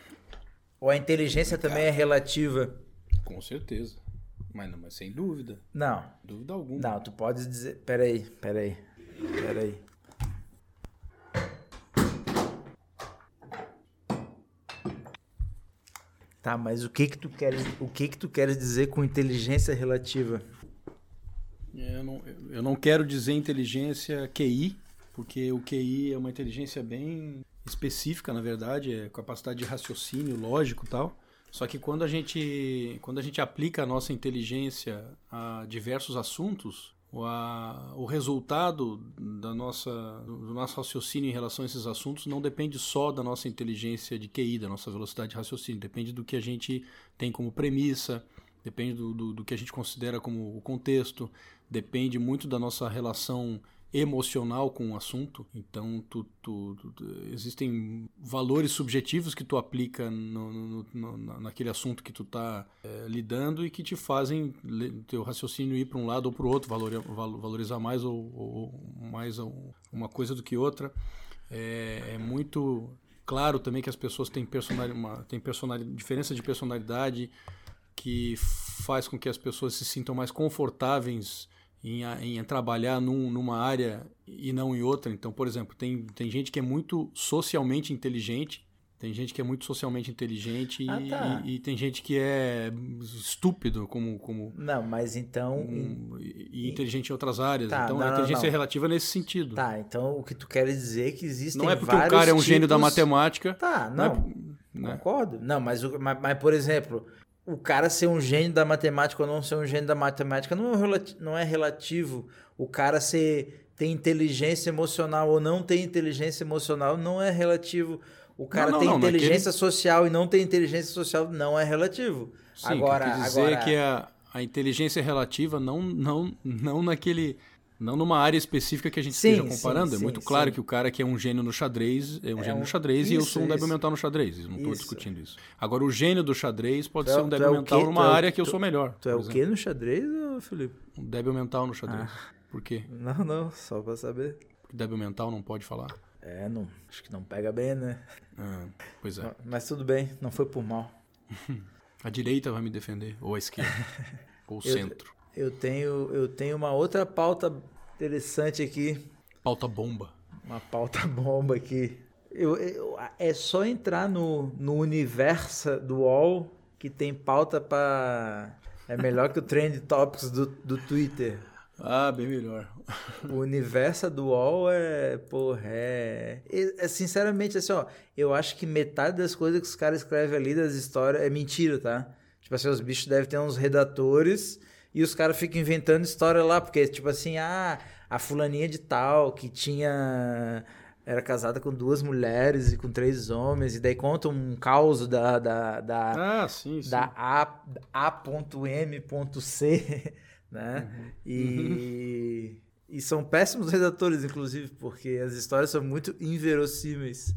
Ou a inteligência também é relativa? Com certeza. Mas não, mas sem dúvida. Não. Dúvida alguma. Não, tu pode dizer. Peraí, peraí. Peraí. Tá, mas o que que tu queres, o que que tu queres dizer com inteligência relativa? É, eu não, eu não quero dizer inteligência QI, porque o QI é uma inteligência bem específica, na verdade, é capacidade de raciocínio lógico tal. Só que quando a gente, quando a gente aplica a nossa inteligência a diversos assuntos, o, a, o resultado da nossa, do nosso raciocínio em relação a esses assuntos não depende só da nossa inteligência de QI, da nossa velocidade de raciocínio, depende do que a gente tem como premissa, depende do, do, do que a gente considera como o contexto, depende muito da nossa relação emocional com o assunto. Então, tu, tu, tu, existem valores subjetivos que tu aplica no, no, no, naquele assunto que tu está é, lidando e que te fazem teu raciocínio ir para um lado ou para o outro, valor, valorizar mais ou, ou mais uma coisa do que outra. É, é, muito claro também que as pessoas têm, personalidade, uma, têm personalidade, diferença de personalidade que faz com que as pessoas se sintam mais confortáveis em, em trabalhar num, numa área e não em outra. Então, por exemplo, tem, tem gente que é muito socialmente inteligente, Tem gente que é muito socialmente inteligente Ah, e, tá. e- e tem gente que é estúpido como, como Não, mas então. um- e, e inteligente em outras áreas. Tá, então não, a não, inteligência não. é relativa nesse sentido. Tá, então o que tu quer dizer é que existem Não é porque o cara é um gênio da tipos- matemática. Tá, não é não. né? Concordo. Não, mas, o- mas, mas, por exemplo, o cara ser um gênio da matemática ou não ser um gênio da matemática não é, relati- não é relativo. O cara ser, ter inteligência emocional ou não ter inteligência emocional não é relativo. O cara não, ter não, inteligência social e não ter inteligência social não é relativo. Sim, agora, que dizer agora... é que a, a inteligência relativa não, não, não naquele. Não numa área específica que a gente Sim, esteja comparando. sim, é muito sim, claro sim. que o cara que é um gênio no xadrez é um É gênio um- no xadrez e eu isso, sou um débil isso. mental no xadrez. Não estou Isso. discutindo isso. Agora, o gênio do xadrez pode Tu é- ser um débil é mental quê? numa Tu é o- área que eu sou melhor. Tu é o exemplo. quê no xadrez, Felipe? Um débil mental no xadrez. Ah. Por quê? Não, não, só pra saber. Porque débil mental não pode falar? É, não, acho que não pega bem, né? Ah, pois é. Mas tudo bem, não foi por mal. A direita vai me defender, ou a esquerda, ou o Eu- centro. Eu tenho, eu tenho uma outra pauta interessante aqui, Pauta bomba. uma pauta bomba aqui. Eu, eu- é só entrar no, no universo do UOL que tem pauta pra. É melhor que o Trend Topics do, do Twitter. Ah, bem melhor. O universo do UOL é. Porra, é. é- é, Sinceramente, assim, ó. Eu acho que metade das coisas que os caras escrevem ali das histórias é mentira, tá? Tipo assim, os bichos devem ter uns redatores e os caras ficam inventando história lá, porque, tipo assim, ah, a fulaninha de tal que tinha. Era casada com duas mulheres e com três homens, e daí conta um caos da, da, da, Ah, sim, sim. da A, A.M.C, né? Uhum. E, e são péssimos redatores, inclusive, porque as histórias são muito inverossímeis.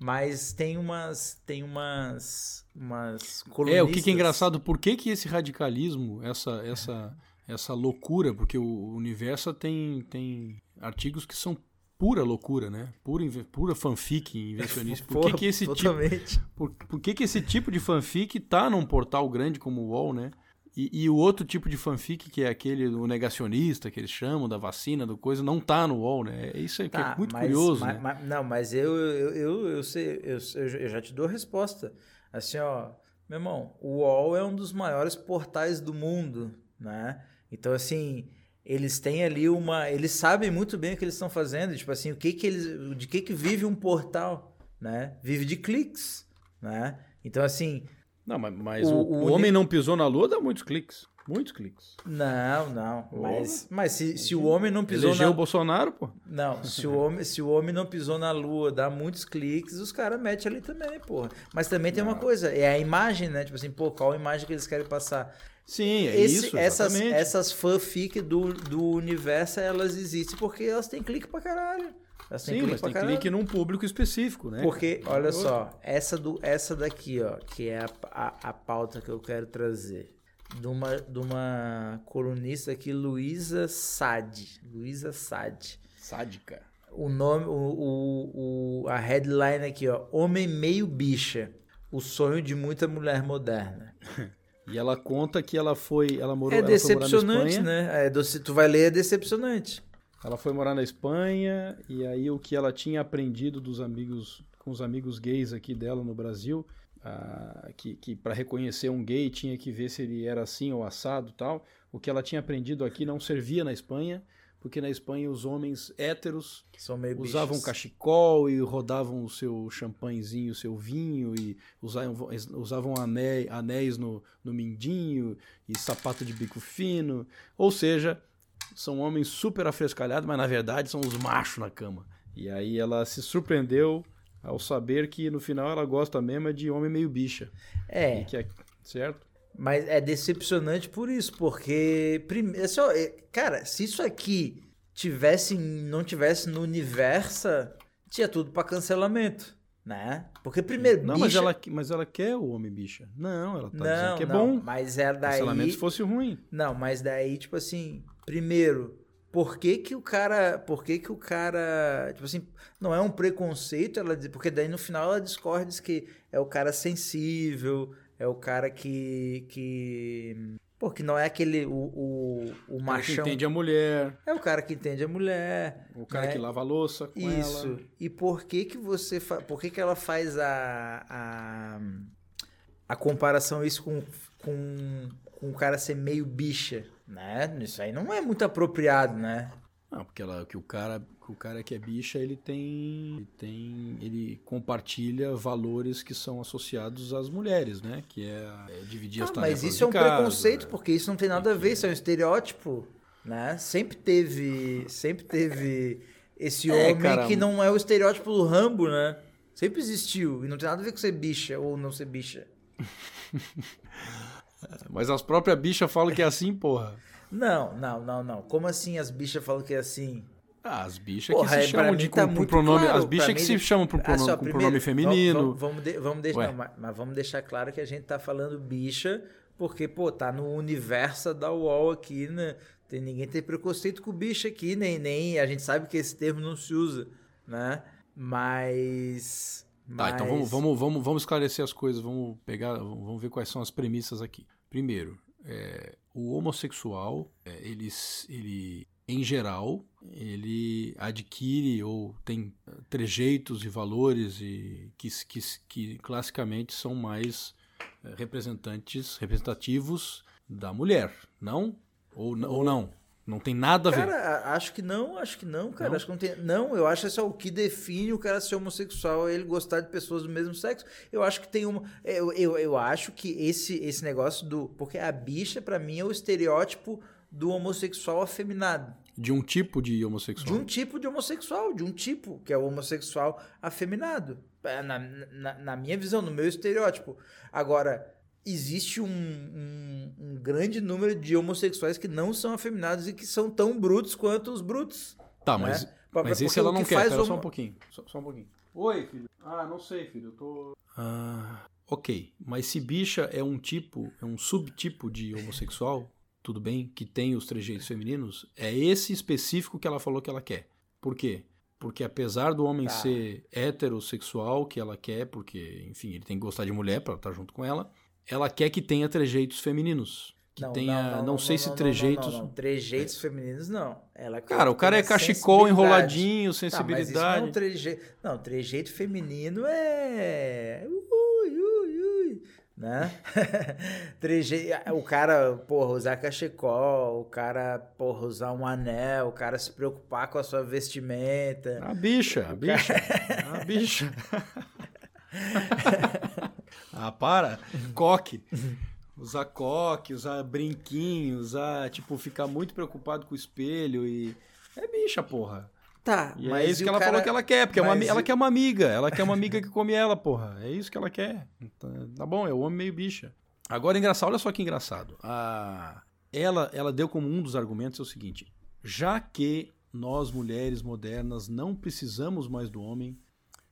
Mas tem umas. Tem umas. umas É, o que, colunistas- que é engraçado, por que, que esse radicalismo, essa, essa, essa loucura, porque o universo tem, tem artigos que são pura loucura, né? Pura, pura fanfic invencionista. Por que, que esse tipo, totalmente. por, por que, que esse tipo de fanfic tá num portal grande como o UOL, né? E, e o outro tipo de fanfic, que é aquele do negacionista, que eles chamam, da vacina, do coisa, não tá no UOL, né? Isso é, que é Tá, muito mas- curioso, mas- né? mas- não, mas eu, eu, eu, eu sei, eu, eu eu já te dou a resposta. Assim, ó, meu irmão, o UOL é um dos maiores portais do mundo, né? Então, assim, eles têm ali uma. Eles sabem muito bem o que eles estão fazendo, tipo assim, o que que eles. De que que vive um portal, né? Vive de cliques, né? Então, assim, Não, mas, mas O- o, o homem não pisou na lua dá muitos cliques. Muitos cliques. não, não. Mas, mas se, se o homem não pisou Elegeu na, o Bolsonaro, pô. Não, se o homem, se o homem não pisou na lua, dá muitos cliques, os caras metem ali também, porra. Mas também tem uma coisa, é a imagem, né? Tipo assim, pô, qual a imagem que eles querem passar? Sim, é Esse- isso, essas, exatamente. essas fanfic do, do universo, elas existem porque elas têm clique pra caralho. Elas têm Sim, clique mas tem caralho. clique num público específico, né? Porque, olha Outro. só, essa, do, essa daqui, ó, que é a, a, a pauta que eu quero trazer. De uma, de uma colunista aqui, Luísa Sade. Luísa Sade. Sádica. O nome, o, o, o- a headline aqui, ó. Homem meio bicha. O sonho de muita mulher moderna. E ela conta que ela foi, ela morou, é ela foi morar na decepcionante, Espanha. né? É, tu vai ler, é decepcionante. Ela foi morar na Espanha e aí o que ela tinha aprendido dos amigos, com os amigos gays aqui dela no Brasil, ah, que, que para reconhecer um gay tinha que ver se ele era assim ou assado, tal. O que ela tinha aprendido aqui não servia na Espanha, porque na Espanha os homens héteros usavam bichos. cachecol e rodavam o seu champanhezinho, o seu vinho e usavam, usavam anéis, anéis no, no mindinho e sapato de bico fino. Ou seja, são homens super afrescalhados, mas na verdade são os machos na cama. E aí ela se surpreendeu ao saber que no final ela gosta mesmo é de homem meio bicha. É, E que é, certo? Mas é decepcionante por isso, porque. Prime... é é, cara, se isso aqui tivesse, não tivesse no universo, tinha tudo pra cancelamento, né? Porque primeiro, Não, mas bicha- ela, mas ela quer o homem bicha. Não, ela tá dizendo Não, que é não, bom. mas é daí. Cancelamento se fosse ruim. Não, mas daí, tipo assim, primeiro, por que que o cara, por que que o cara, tipo assim, não é um preconceito, ela porque daí no final ela discorda diz que é o cara sensível, é o cara que. que Pô, que não é aquele. O, o, o machão. O cara que entende a mulher. É o cara que entende a mulher. O cara né? que lava a louça com Isso. ela. E por que que você. Fa... Por que que ela faz a. a, a comparação isso com, com, com o cara ser meio bicha? Né? Isso aí não é muito apropriado, né? Não, porque ela, que o cara o cara que é bicha, ele tem, ele tem, ele compartilha valores que são associados às mulheres, né? Que é, é dividir ah, as tarefas Mas isso é um casa, preconceito, porque isso não tem nada a ver, isso é um estereótipo, né? Sempre teve, sempre teve esse é, homem que não é o estereótipo do Rambo, né? Sempre existiu e não tem nada a ver com ser bicha ou não ser bicha. Mas as próprias bichas falam que é assim, porra. Não, não, não, não. Como assim as bichas falam que é assim? Ah, as bichas Porra, que se chamam de tá com, pronome. Claro. As bichas que se chamam por pronome, ah, com primeiro, pronome feminino. Vamos, vamos, de, vamos deixar, não, mas vamos deixar claro que a gente tá falando bicha, porque, pô, tá no universo da UOL aqui, né? Tem, ninguém tem preconceito com bicha aqui, nem, nem. A gente sabe que esse termo não se usa, né? Mas. Tá, mas... então vamos, vamos, vamos, vamos esclarecer as coisas, vamos pegar, vamos ver quais são as premissas aqui. Primeiro, é, o homossexual, é, ele, ele em geral, ele adquire ou tem eh, trejeitos e valores e que, que, que classicamente são mais eh, representantes, representativos da mulher, não? Ou, ou não? Não tem nada a ver. Cara, acho que não, acho que não, cara. Não? Acho que não tem. Não, eu acho que isso é o que define o cara ser homossexual, é ele gostar de pessoas do mesmo sexo. Eu acho que tem uma. Eu, eu, eu acho que esse, esse negócio do. Porque a bicha, para mim, é o estereótipo do homossexual afeminado. De um tipo de homossexual? De um tipo de homossexual, de um tipo, que é o homossexual afeminado. É, na, na, na minha visão, no meu estereótipo. Agora, existe um, um, um, grande número de homossexuais que não são afeminados e que são tão brutos quanto os brutos. Tá, né? mas, mas esse ela não que quer. Espera homo... só um pouquinho. Só, só, um pouquinho. Oi, filho. Ah, não sei, filho. Eu tô... Ah, ok. Mas se bicha é um tipo, é um subtipo de homossexual, tudo bem, que tem os trejeitos femininos, é esse específico que ela falou que ela quer. Por quê? Porque apesar do homem tá. ser heterossexual, que ela quer, porque, enfim, ele tem que gostar de mulher para estar junto com ela, ela quer que tenha trejeitos femininos. Que não, tenha, não, não, não sei se trejeitos. Não, Trejeitos é. femininos, não. Ela Cara, o cara é cachecol, enroladinho, sensibilidade. Tá, mas isso não, é um treje... não, trejeito feminino é né? o cara, porra, usar cachecol, o cara, porra, usar um anel, o cara se preocupar com a sua vestimenta. A bicha, a bicha, a bicha. ah, para. Coque. Usar coque, usar brinquinho, usar, tipo, ficar muito preocupado com o espelho e... É bicha, porra. Tá, e é mas é isso que ela cara... falou que ela quer, porque é uma, ela quer uma amiga. Ela quer uma amiga que come ela, porra. É isso que ela quer. Então, tá bom, é o homem meio bicha. Agora, engraçado, olha só que engraçado. A... Ela, ela deu como um dos argumentos é o seguinte: já que nós, mulheres modernas, não precisamos mais do homem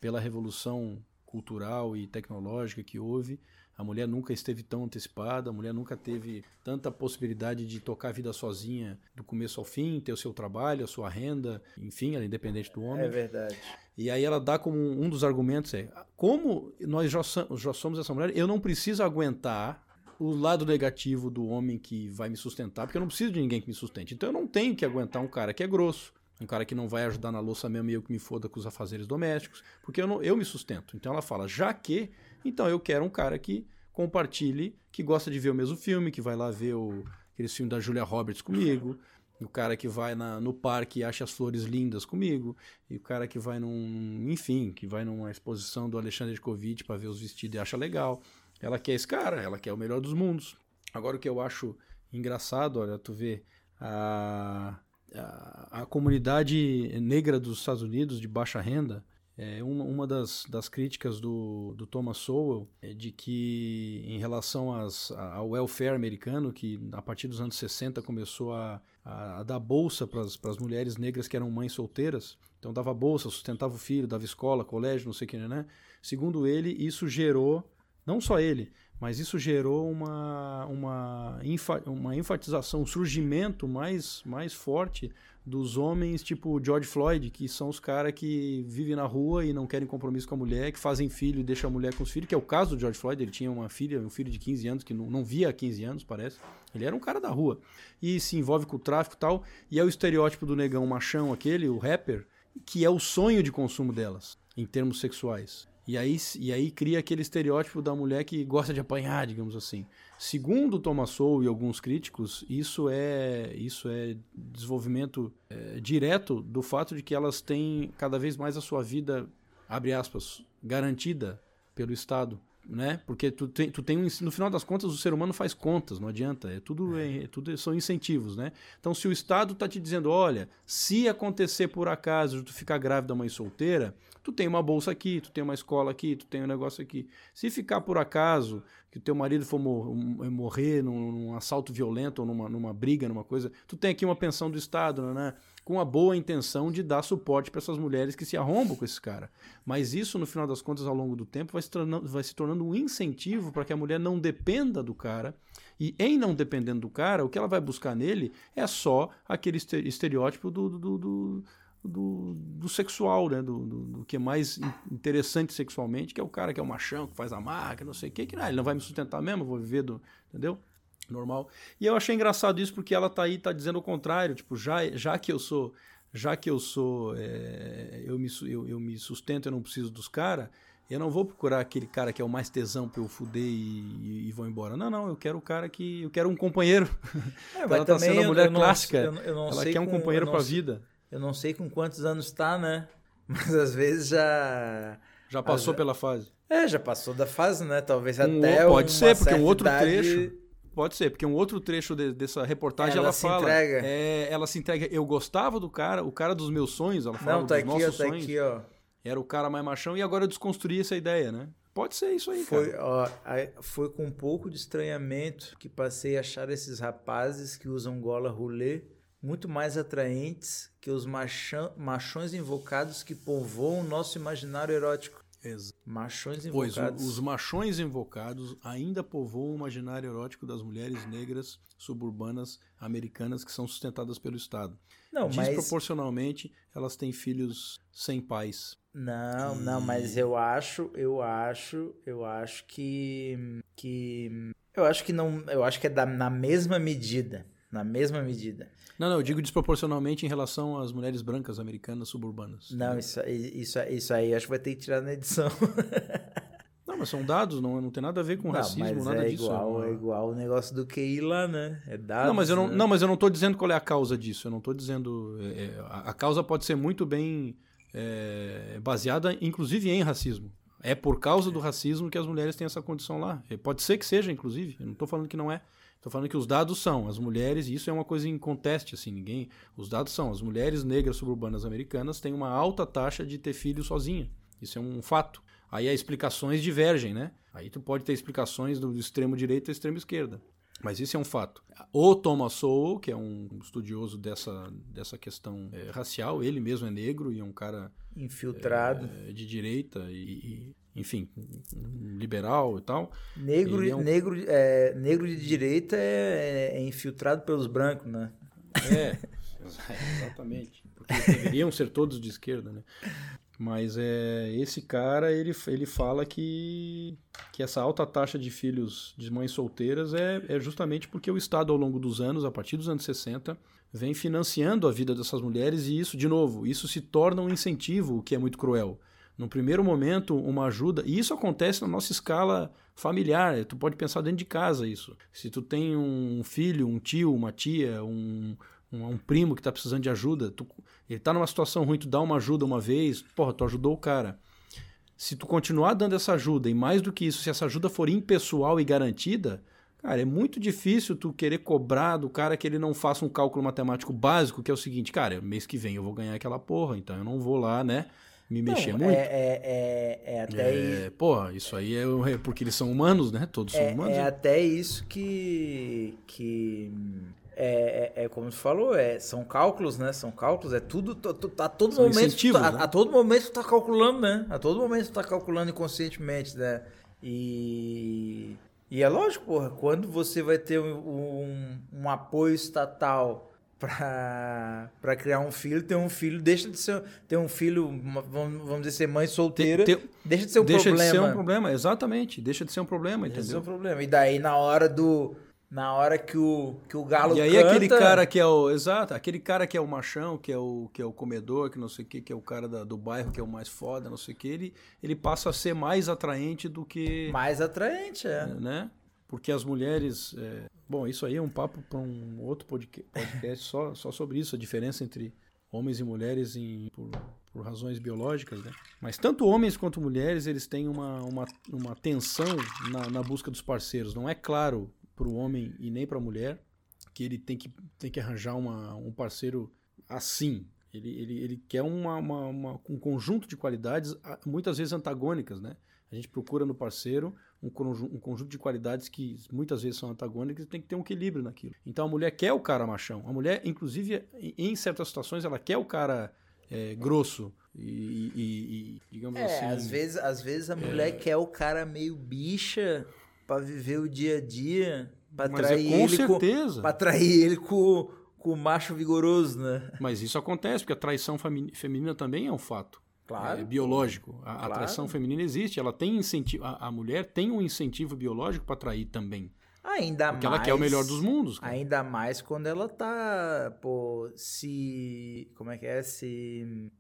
pela revolução cultural e tecnológica que houve, a mulher nunca esteve tão antecipada, a mulher nunca teve tanta possibilidade de tocar a vida sozinha do começo ao fim, ter o seu trabalho, a sua renda, enfim, ela é independente do homem. É verdade. E aí ela dá como um dos argumentos é, como nós já, já somos essa mulher, eu não preciso aguentar o lado negativo do homem que vai me sustentar, porque eu não preciso de ninguém que me sustente. Então eu não tenho que aguentar um cara que é grosso, um cara que não vai ajudar na louça mesmo e eu que me foda com os afazeres domésticos, porque eu, não, eu me sustento. Então ela fala, já que então eu quero um cara que compartilhe, que gosta de ver o mesmo filme, que vai lá ver o, aquele filme da Julia Roberts comigo, o cara que vai na, no parque e acha as flores lindas comigo, e o cara que vai num, enfim, que vai numa exposição do Alexandre Covid para ver os vestidos e acha legal. Ela quer esse cara, ela quer o melhor dos mundos. Agora o que eu acho engraçado, olha, tu vê a, a, a comunidade negra dos Estados Unidos de baixa renda, é, uma, uma das, das críticas do, do Thomas Sowell é de que, em relação às, ao welfare americano, que a partir dos anos 60 começou a, a, a dar bolsa para as mulheres negras que eram mães solteiras, então dava bolsa, sustentava o filho, dava escola, colégio, não sei o que, né? Segundo ele, isso gerou, não só ele, mas isso gerou uma, uma uma enfatização, um surgimento mais, mais forte dos homens tipo George Floyd, que são os caras que vivem na rua e não querem compromisso com a mulher, que fazem filho e deixam a mulher com os filhos, que é o caso do George Floyd, ele tinha uma filha, um filho de 15 anos, que não, não via há 15 anos, parece. Ele era um cara da rua. E se envolve com o tráfico e tal, e é o estereótipo do negão machão aquele, o rapper, que é o sonho de consumo delas, em termos sexuais. E aí, e aí cria aquele estereótipo da mulher que gosta de apanhar, digamos assim. Segundo Thomas Sowell e alguns críticos, isso é, isso é desenvolvimento é, direto do fato de que elas têm cada vez mais a sua vida, abre aspas, garantida pelo Estado né? Porque tu tem, tu tem um, no final das contas o ser humano faz contas, não adianta, é tudo, é, é tudo são incentivos, né? Então se o Estado está te dizendo, olha, se acontecer por acaso tu ficar grávida mãe solteira, tu tem uma bolsa aqui, tu tem uma escola aqui, tu tem um negócio aqui. Se ficar por acaso que o teu marido for morrer num, num assalto violento ou numa, numa briga, numa coisa, tu tem aqui uma pensão do Estado, né? Com a boa intenção de dar suporte para essas mulheres que se arrombam com esse cara. Mas isso, no final das contas, ao longo do tempo, vai se tornando, vai se tornando um incentivo para que a mulher não dependa do cara. E em não dependendo do cara, o que ela vai buscar nele é só aquele estereótipo do, do, do do, do, sexual, né? Do, do, do, que é mais interessante sexualmente, que é o cara que é o machão, que faz a marca, não sei o que, que não, ele não vai me sustentar mesmo, vou viver do. Entendeu? Normal. E eu achei engraçado isso porque ela tá aí tá dizendo o contrário, tipo, já, já que eu sou, já que eu sou, é, eu, me, eu, eu me sustento, eu não preciso dos caras, eu não vou procurar aquele cara que é o mais tesão pra eu fuder e, e, e vou embora. Não, não, eu quero o cara que. Eu quero um companheiro. É, ela tá sendo a mulher eu, clássica. Eu, eu não ela quer um companheiro pra vida. Eu não sei com quantos anos tá, né? Mas às vezes já. Já passou pela fase. É, já passou da fase, né? Talvez um, até. Pode ser, porque um outro idade... trecho Pode ser, porque um outro trecho de, dessa reportagem ela, ela se fala. Entrega. É, ela se entrega. Eu gostava do cara, o cara dos meus sonhos, ela fala Não, tá dos aqui, nossos ó, tá sonhos. Aqui, ó. Era o cara mais machão e agora eu desconstruí essa ideia, né? Pode ser isso aí, foi, cara. Ó, foi com um pouco de estranhamento que passei a achar esses rapazes que usam gola rolê muito mais atraentes que os machão, machões invocados que povoam nosso imaginário erótico. Machões invocados. Pois os machões invocados ainda povoam o imaginário erótico das mulheres negras suburbanas americanas que são sustentadas pelo Estado. Não, Desproporcionalmente, mas... elas têm filhos sem pais. Não, e... não, mas eu acho, eu acho, eu acho que que eu acho que não, eu acho que é da, na mesma medida, na mesma medida. Não, não, eu digo desproporcionalmente em relação às mulheres brancas americanas suburbanas. Não, isso, isso, isso aí acho que vai ter que tirar na edição. Não, mas são dados, não, não tem nada a ver com não, racismo, nada é disso. Igual, é, igual o negócio do QI lá, né? É dados. Não, mas eu não, né? não, mas eu não estou dizendo qual é a causa disso. Eu não estou dizendo. É, é a, a, causa pode ser muito bem é, baseada, inclusive, em racismo. É por causa do racismo que as mulheres têm essa condição lá. Pode ser que seja, inclusive. Eu não estou falando que não é. Estou falando que os dados são as mulheres, e isso é uma coisa em conteste, assim, ninguém. Os dados são as mulheres negras suburbanas americanas têm uma alta taxa de ter filho sozinha. Isso é um fato. Aí as explicações divergem, né? Aí tu pode ter explicações do extremo direito e extremo esquerda. Mas isso é um fato. O Thomas Sowell, que é um estudioso dessa, dessa questão é, racial, ele mesmo é negro e é um cara infiltrado é, de direita e, e enfim, liberal e tal. Negro, é um... negro, é, negro de direita é, é, infiltrado pelos brancos, né? É, exatamente. Porque deveriam ser todos de esquerda, né? Mas é, esse cara, ele, ele fala que, que essa alta taxa de filhos de mães solteiras é, é justamente porque o Estado, ao longo dos anos, a partir dos anos 60, vem financiando a vida dessas mulheres e isso, de novo, isso se torna um incentivo, o que é muito cruel no primeiro momento, uma ajuda. E isso acontece na nossa escala familiar. Tu pode pensar dentro de casa isso. Se tu tem um filho, um tio, uma tia, um, um, um primo que está precisando de ajuda, tu, ele está numa situação ruim, tu dá uma ajuda uma vez, porra, tu ajudou o cara. Se tu continuar dando essa ajuda, e mais do que isso, se essa ajuda for impessoal e garantida, cara, é muito difícil tu querer cobrar do cara que ele não faça um cálculo matemático básico, que é o seguinte, cara, mês que vem eu vou ganhar aquela porra, então eu não vou lá, né? Me mexer não, muito. É, é, é, é até é, Pô, isso aí é, é, porque eles são humanos, né? Todos são é, humanos. É né? até isso que. que é, é, é, como você falou, é, são cálculos, né? São cálculos, é tudo. a todo são momento. Tu, tá, né? a, todo momento tu tá calculando, né? A todo momento tu tá calculando inconscientemente, né? E. E é lógico, porra, quando você vai ter um, um, um apoio estatal para criar um filho, ter um filho, deixa de ser ter um filho, vamos, dizer, ser mãe solteira, Tem- tem- deixa de ser um deixa problema. de ser um problema, exatamente. Deixa de ser um problema, Deixa de ser entendeu? um problema. E daí na hora do na hora que o que o galo E aí canta, aquele cara que é o. Exato, aquele cara que é o machão, que é o, que é o comedor, que não sei o que, que é o cara da- do bairro, que é o mais foda, não sei o que, ele, ele passa a ser mais atraente do que. mais atraente, é. né? Porque as mulheres. é, Bom, isso aí é um papo para um outro podca- podcast só, só sobre isso, a diferença entre homens e mulheres em, por, por razões biológicas, né? Mas tanto homens quanto mulheres, eles têm uma, uma, uma tensão na, na busca dos parceiros. Não é claro para o homem e nem para a mulher que ele tem que, tem que arranjar uma, um parceiro assim. Ele, ele, ele quer uma, uma, uma- um conjunto de qualidades, muitas vezes antagônicas, né? A gente procura no parceiro um, conju- um conjunto de qualidades que muitas vezes são antagônicas e tem que ter um equilíbrio naquilo. Então a mulher quer o cara machão. A mulher, inclusive, em, certas situações, ela quer o cara é, grosso e, e- e- digamos É, assim. às vezes, às vezes a mulher quer o cara meio bicha pra viver o dia a dia, pra Mas é atrair com ele com, certeza. pra atrair ele com, com o macho vigoroso, né? Mas isso acontece, porque a traição femi- feminina também é um fato. Claro. É biológico. A, Claro. atração feminina existe. Ela tem incentivo. A, a mulher tem um incentivo biológico para atrair também. Ainda Porque mais. ela quer o melhor dos mundos. cara. Ainda mais quando ela tá, pô, se. Como é que é? Se.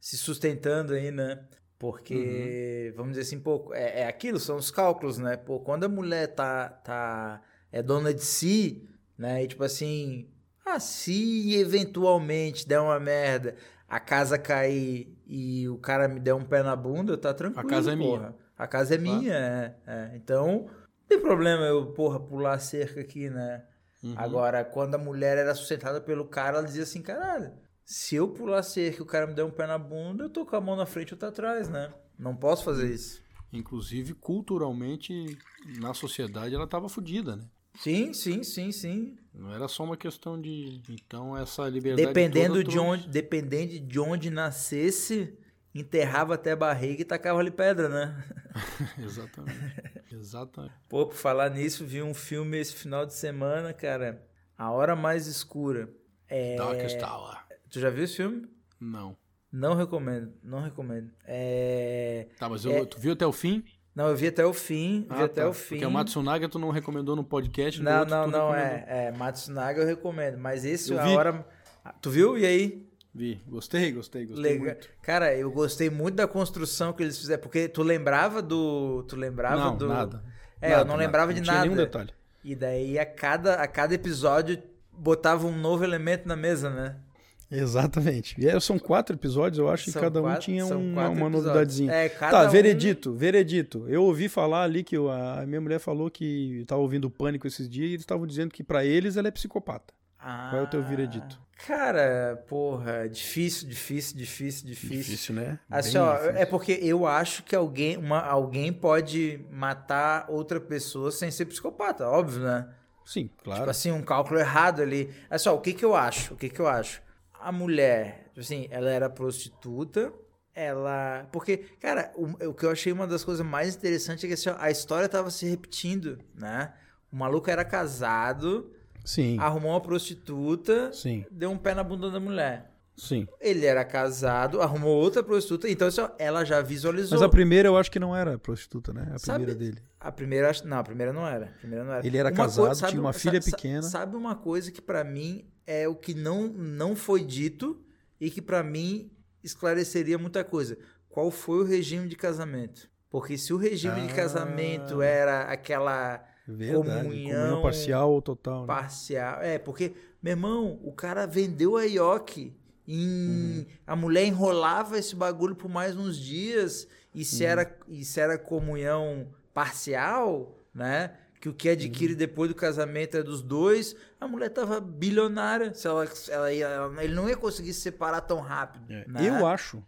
Se sustentando aí, né? Porque, Uhum. vamos dizer assim, pô, é, é aquilo, são os cálculos, né? Pô, quando a mulher tá, tá. É dona de si, né? E tipo assim. Ah, se eventualmente der uma merda, a casa cair e o cara me der um pé na bunda, tá tranquilo. casa é minha. A casa é minha, é, é. Então, não tem problema eu, porra, pular a cerca aqui, né? Uhum. Agora, quando a mulher era sustentada pelo cara, ela dizia assim, caralho, se eu pular a cerca e o cara me der um pé na bunda, eu tô com a mão na frente e outra atrás, né? Não posso fazer isso. Inclusive, culturalmente, na sociedade, ela estava fodida, né? Sim, sim, sim, sim. Não era só uma questão de. Então, essa liberdade. Dependendo toda de onde, dependendo de onde nascesse, enterrava até a barriga e tacava ali pedra, né? Exatamente. Exatamente. Pô, por falar nisso, vi um filme esse final de semana, cara. A Hora Mais Escura. É... Darkest Tower. Tu já viu esse filme? Não. Não recomendo, não recomendo. É... Tá, mas eu- É- tu viu até o fim? Não, eu vi até o fim, vi Ah, até tá. o fim. Porque a Matsunaga tu não recomendou no podcast. Não, outro não, não, recomendou. é, é. Matsunaga eu recomendo, mas esse Eu a vi. hora... Tu viu? E aí? Vi. Gostei, gostei, gostei Legal. muito. Cara, eu gostei muito da construção que eles fizeram, porque tu lembrava do... Tu lembrava Não, do... nada. É, Nada, eu não nada. lembrava de não tinha nada. nenhum detalhe. E daí a cada, a cada episódio botava um novo elemento na mesa, né? Exatamente. E aí, são quatro episódios, eu acho, São e cada um quatro- tinha são uma, episódios. novidadezinha. É, cada Tá, um- veredito, veredito. Eu ouvi falar ali que a minha mulher falou que tava ouvindo o Pânico esses dias e eles estavam dizendo que pra eles ela é psicopata. Qual é o teu veredito? Ah, Cara, porra, difícil, difícil, difícil, difícil. né? Assim, Bem ó, difícil. é porque eu acho que alguém, uma, alguém pode matar outra pessoa sem ser psicopata, óbvio, né? Sim, claro. Tipo assim, um cálculo errado ali. Olha só, o que que eu acho? O que que eu acho? A mulher, tipo assim, ela era prostituta, ela... Porque, cara, o, o que eu achei uma das coisas mais interessantes é que assim, a história tava se repetindo, né? O maluco era casado, Sim, arrumou uma prostituta, sim, deu um pé na bunda da mulher. Sim. Ele era casado, arrumou outra prostituta, então assim, ela já visualizou. Mas a primeira eu acho que não era prostituta, né? A Sabe- primeira dele. A primeira, acho- não, a primeira não era. A primeira não era. Ele era Uma casado, coisa- tinha uma filha sa- sa- pequena. Sabe uma coisa que pra mim é o que não, não foi dito e que pra mim esclareceria muita coisa. Qual foi o regime de casamento? Porque se o regime de Ah. casamento era aquela Verdade. Comunhão Comunhão parcial ou total, né? parcial, é porque meu irmão, o cara vendeu a Ioki. Em... Uhum. A mulher enrolava esse bagulho por mais uns dias. E se, Uhum. era, e se era comunhão parcial, né? Que o que adquire Uhum. depois do casamento é dos dois. A mulher tava bilionária. Se ela, ela ela- ele não ia conseguir se separar tão rápido. É, né? Eu acho.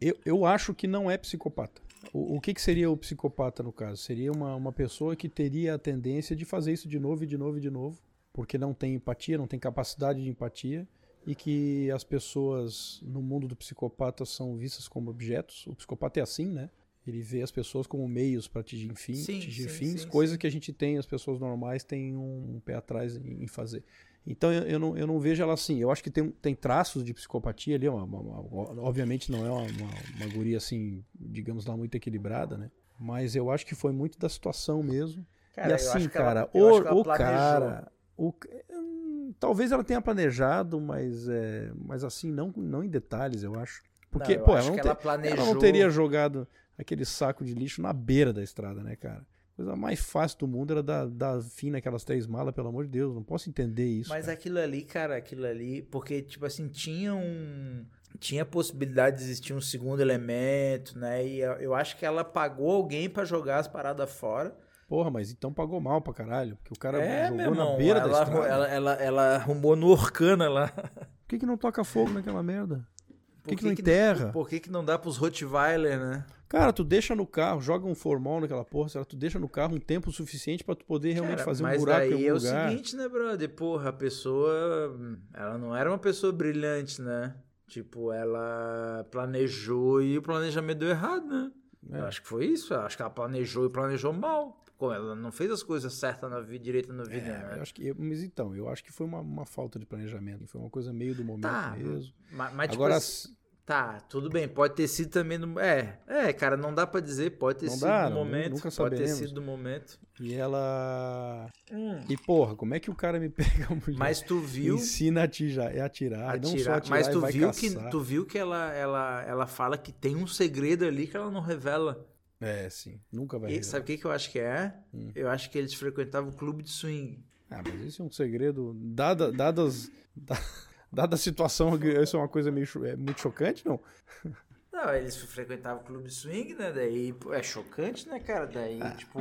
Eu, eu acho que não é psicopata. O, o que, que seria o psicopata no caso? Seria uma, uma pessoa que teria a tendência de fazer isso de novo e de novo e de novo, porque não tem empatia, não tem capacidade de empatia, e que as pessoas no mundo do psicopata são vistas como objetos. O psicopata é assim, né? Ele vê as pessoas como meios para atingir, fim, Sim, atingir sim, fins, sim, que a gente tem, as pessoas normais têm um pé atrás em, em fazer. Então eu, eu não, eu não vejo ela assim. Eu acho que tem, tem traços de psicopatia ali. Uma, uma- uma- obviamente não é uma, uma, guria assim, digamos lá, muito equilibrada, né? Mas eu acho que foi muito da situação mesmo. Cara, e assim, ela- cara, o, ela o planejou. cara. O, talvez ela tenha planejado, mas, é, mas assim, não, não em detalhes, eu acho. Porque, Não, eu pô, acho ela não, que te- ela planejou. ela não teria jogado aquele saco de lixo na beira da estrada, né, cara? A coisa mais fácil do mundo era dar, dar fim naquelas três malas, pelo amor de Deus. Não posso entender isso. Mas cara. aquilo ali, cara, aquilo ali, porque, tipo assim, tinha um. Tinha possibilidade de existir um segundo elemento, né? E eu, eu acho que ela pagou alguém pra jogar as paradas fora. Porra, mas então pagou mal pra caralho. Porque o cara é, jogou irmão, na beira ela, da estrada. ela, ela, ela arrumou no Orcana lá. Por que, que não toca fogo naquela merda? Por que, que não que- enterra? Por que, que não dá pros Rottweiler, né? Cara, tu deixa no carro, joga um formol naquela porra, será? Tu deixa no carro um tempo suficiente pra tu poder realmente Cara, fazer um mas buraco em algum é o lugar. seguinte, né, brother? Porra, a pessoa. Ela não era uma pessoa brilhante, né? Tipo, ela planejou e o planejamento deu errado, né? É. Eu acho que foi isso. Eu acho que ela planejou e planejou mal. Pô, Ela não fez as coisas certas na vida, direita na vida, É, né? eu acho que, mas então, eu acho que foi uma, uma falta de planejamento. Foi uma coisa meio do momento Tá, mesmo. Mas, mas, tipo Agora, assim, tá, tudo bem. Pode ter sido também no. É, é, cara, não dá pra dizer. Pode ter Não sido dá, no momento. nunca pode ter sido no momento. e ela. Hum. E porra, como é que o cara me pega a mulher? Mas tu viu. Ensina a atirar, é atirar, e não só atirar. atirar Mas tu viu, caçar. que, tu viu que ela, ela, ela fala que tem um segredo ali que ela não revela. É, sim. Nunca vai E revelar. sabe o que, que eu acho que é? Hum. Eu acho que eles frequentavam o clube de swing. Ah, mas isso é um segredo. Dada, dadas, da- dada a situação, isso é uma coisa meio é muito chocante, não? Não, eles frequentavam o clube de swing, né? Daí é chocante, né, cara? Daí, Ah, tipo.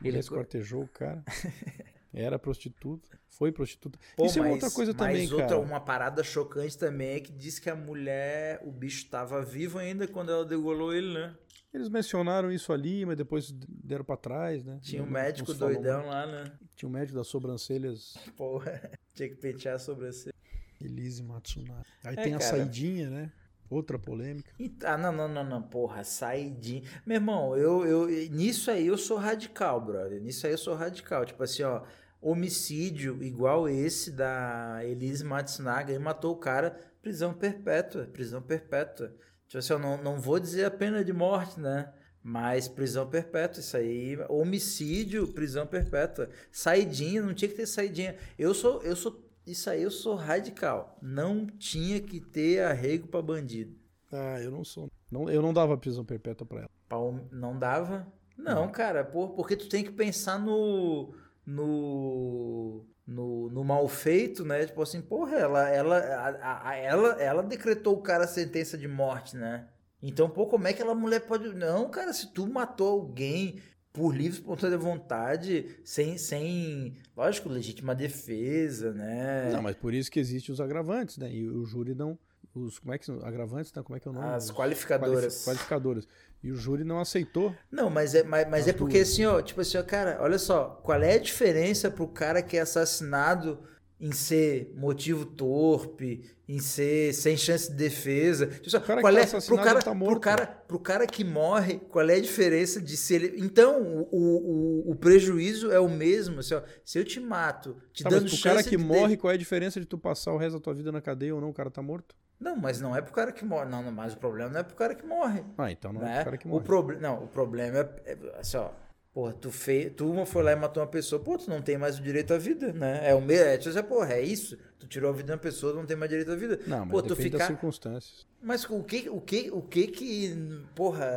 Ele Ele escortejou o cara. Era prostituta. Foi prostituta. Pô, isso é mas- outra coisa mas também, outra, cara. uma parada chocante também é que diz que a mulher, o bicho tava vivo ainda quando ela degolou ele, né? Eles mencionaram isso ali, mas depois deram pra trás, né? Tinha um médico falou doidão lá, né? Tinha um médico das sobrancelhas, Porra, tinha que pentear a sobrancelha. Elise Matsunaga. Aí É, tem a cara. saidinha, né? Outra polêmica. Ah, não, não, não, não, porra, saidinha. Meu irmão, eu, eu, nisso aí eu sou radical, brother. Nisso aí eu sou radical. Tipo assim, ó, homicídio igual esse da Elise Matsunaga, aí matou o cara, prisão perpétua, prisão perpétua. Tipo assim, eu não, não vou dizer a pena de morte, né? Mas prisão perpétua, isso aí, homicídio, prisão perpétua. Saidinha, não tinha que ter saidinha. Eu sou, eu sou, isso aí eu sou radical. Não tinha que ter arrego pra bandido. Ah, eu não sou. Não, eu não dava prisão perpétua pra ela. Pau não dava? Não, cara, por, porque tu tem que pensar no. no. No, no mal feito, né? Tipo assim, porra, ela, ela, a, a- ela, ela decretou o cara a sentença de morte, né? Então, pô, como é que aquela mulher pode. Não, cara, se tu matou alguém por livre espontânea vontade, sem, sem, lógico, legítima defesa, né? Não, mas por isso que existem os agravantes, né? E o júri não. Os, como é que são? Agravantes, né? Como é que é o nome? As qualificadoras. qualifi- Qualificadoras. E o júri não aceitou. Não, mas é, mas, mas As é porque duas. assim, ó, tipo assim, ó, cara, olha só, qual é a diferença pro cara que é assassinado em ser motivo torpe, em ser sem chance de defesa? Tipo assim, ó, cara que qual tá é assassinado, pro cara, tá morto. Pro cara, pro cara que morre, qual é a diferença de se ele. Então, o, o, o prejuízo é o mesmo, assim, ó, se eu te mato, te Tá, dando mas pro chance cara que de morre, qual é a diferença de tu passar o resto da tua vida na cadeia ou não? O cara tá morto? Não, mas não é pro cara que morre. Não, não, mas o problema não é pro cara que morre. Ah, então não é né? pro cara que o morre. proble- Não, o problema é, é assim, ó. Porra, tu, fez, tu foi lá e matou uma pessoa, pô, tu não tem mais o direito à vida, né? É o mesmo, é, tipo assim, porra, é isso? Tu tirou a vida de uma pessoa, tu não tem mais direito à vida. Não, mas pô, tu depende das circunstâncias. Mas o que, o que, o que que, porra,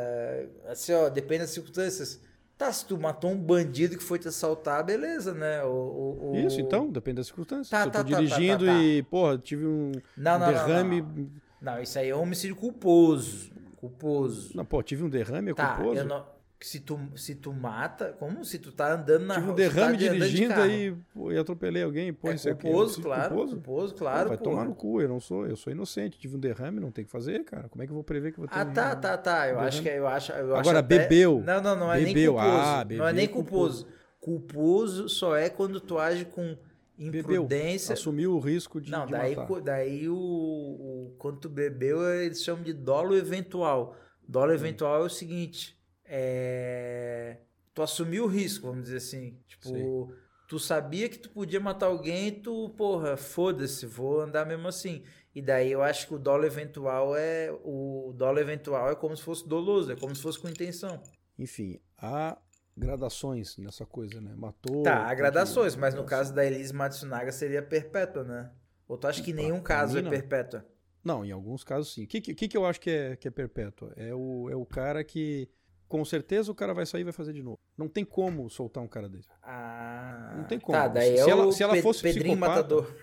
assim, ó, depende das circunstâncias. Tá, se tu matou um bandido que foi te assaltar, beleza, né? O, o- Isso, então, depende das circunstâncias. Tá, Se eu tá, tô tá, tá, dirigindo tá, tá. e, porra, tive um, Não, um não, derrame. não. Não, isso aí é homicídio culposo. Culposo. Não, pô, tive um derrame, é Tá, culposo. eu não. Se tu, se tu mata, como se tu tá andando na Tive um rua, se tu tá derrame de- de dirigindo aí pô, e atropelei alguém. Pô, É isso aqui culposo, homicídio claro, culposo? culposo, Pô, claro, vai porra. tomar no cu, eu não sou, eu sou inocente. Tive um derrame, não tem o que fazer, cara. Como é que eu vou prever que eu vou ter Ah, um- tá, tá, tá. Eu um acho que derrame? eu acho, eu acho Agora, até- bebeu. Não, não, não é nem Bebeu. culposo. Ah, não é bebeu, nem culposo. culposo. Culposo só é quando tu age com Bebeu. imprudência. Assumiu o risco de, Não, de daí, matar. daí o, o quando tu bebeu, eles chamam de dolo eventual. Dolo eventual é o seguinte: é... tu assumiu o risco, vamos dizer assim. Tipo, Sim. tu sabia que tu podia matar alguém, tu, porra, foda-se, vou andar mesmo assim. E daí eu acho que o dolo eventual é. O dolo eventual é como se fosse doloso, é como se fosse com intenção. Enfim, há gradações nessa coisa, né? Matou. Tá, há gradações, mas no caso da Elise Matsunaga seria perpétua, né? Ou tu acha que nenhum caso é perpétua? Não, em alguns casos sim. O que, que, que eu acho que é, que é perpétua? É o, é o cara que. Com certeza o cara vai sair e vai fazer de novo. Não tem como soltar um cara desse. Ah. Não tem como. Tá, daí se, é ela, se ela fosse Pedrinho psicopata, Matador.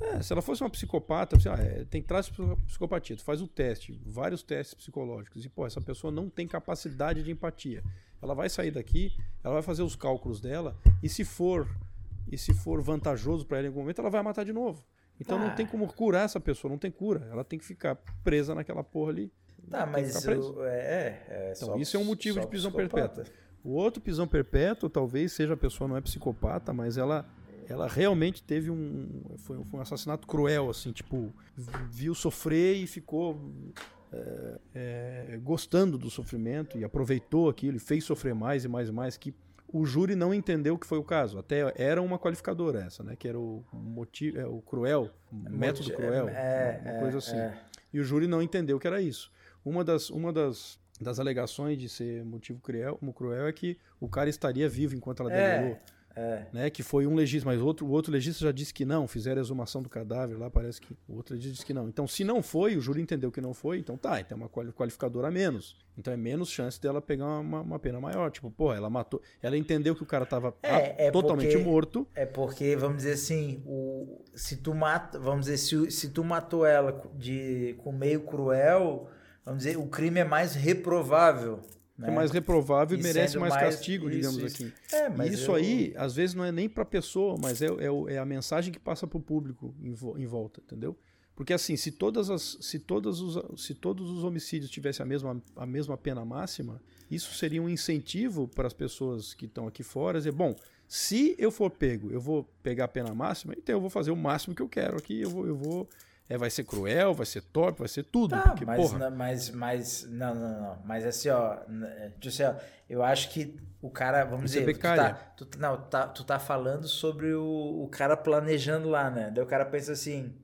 É, se ela fosse uma psicopata, assim, ah, é, tem traços de psicopatia, tu faz o teste, vários testes psicológicos, e pô, essa pessoa não tem capacidade de empatia. Ela vai sair daqui, ela vai fazer os cálculos dela, e se for e se for vantajoso para ela em algum momento, ela vai matar de novo. Então ah. não tem como curar essa pessoa, não tem cura. Ela tem que ficar presa naquela porra ali. Tá, mas o, é, é, é Então só, isso é um motivo de prisão perpétua. O outro prisão perpétua talvez seja a pessoa não é psicopata, mas ela ela realmente teve um foi, foi um assassinato cruel assim, tipo viu sofrer e ficou é, é, gostando do sofrimento e aproveitou aquilo, e fez sofrer mais e mais e mais que o júri não entendeu que foi o caso. Até era uma qualificadora essa, né? Que era o motivo, é, o cruel, o método cruel, é, uma coisa assim. É. E o júri não entendeu que era isso. Uma das, uma das, das alegações de ser motivo cruel, cruel é que o cara estaria vivo enquanto ela é. É. Né, que foi um legista, mas outro, o outro legista já disse que não, fizeram a exumação do cadáver lá, parece que o outro legista disse que não. Então, se não foi, o júri entendeu que não foi, então tá, então é uma qualificadora a menos. Então é menos chance dela pegar uma, uma pena maior. Tipo, pô, ela matou. Ela entendeu que o cara tava é, é totalmente porque, morto. É porque, vamos dizer assim, o, se tu mata. Vamos dizer, se, se tu matou ela de, com meio cruel, vamos dizer, o crime é mais reprovável. Né? É mais reprovável e, merece mais, mais, castigo, isso, digamos isso. assim. É, mas isso eu... aí, às vezes, não é nem para a pessoa, mas é, é, é, a mensagem que passa para o público em, vo, em, volta, entendeu? Porque assim, se, todas as, se, todas os, se todos os homicídios tivessem a mesma, a mesma pena máxima, isso seria um incentivo para as pessoas que estão aqui fora dizer, bom, se eu for pego, eu vou pegar a pena máxima, então eu vou fazer o máximo que eu quero aqui, eu vou, eu vou é, vai ser cruel, vai ser torpe, vai ser tudo. Tá, porque, mas, porra... não, mas, mas, não, não, não. Mas assim, ó, assim, ó, eu acho que o cara, vamos Isso é dizer, é tu, tá, tu, não, tá, tu tá falando sobre o, o cara planejando lá, né? Daí o cara pensa assim,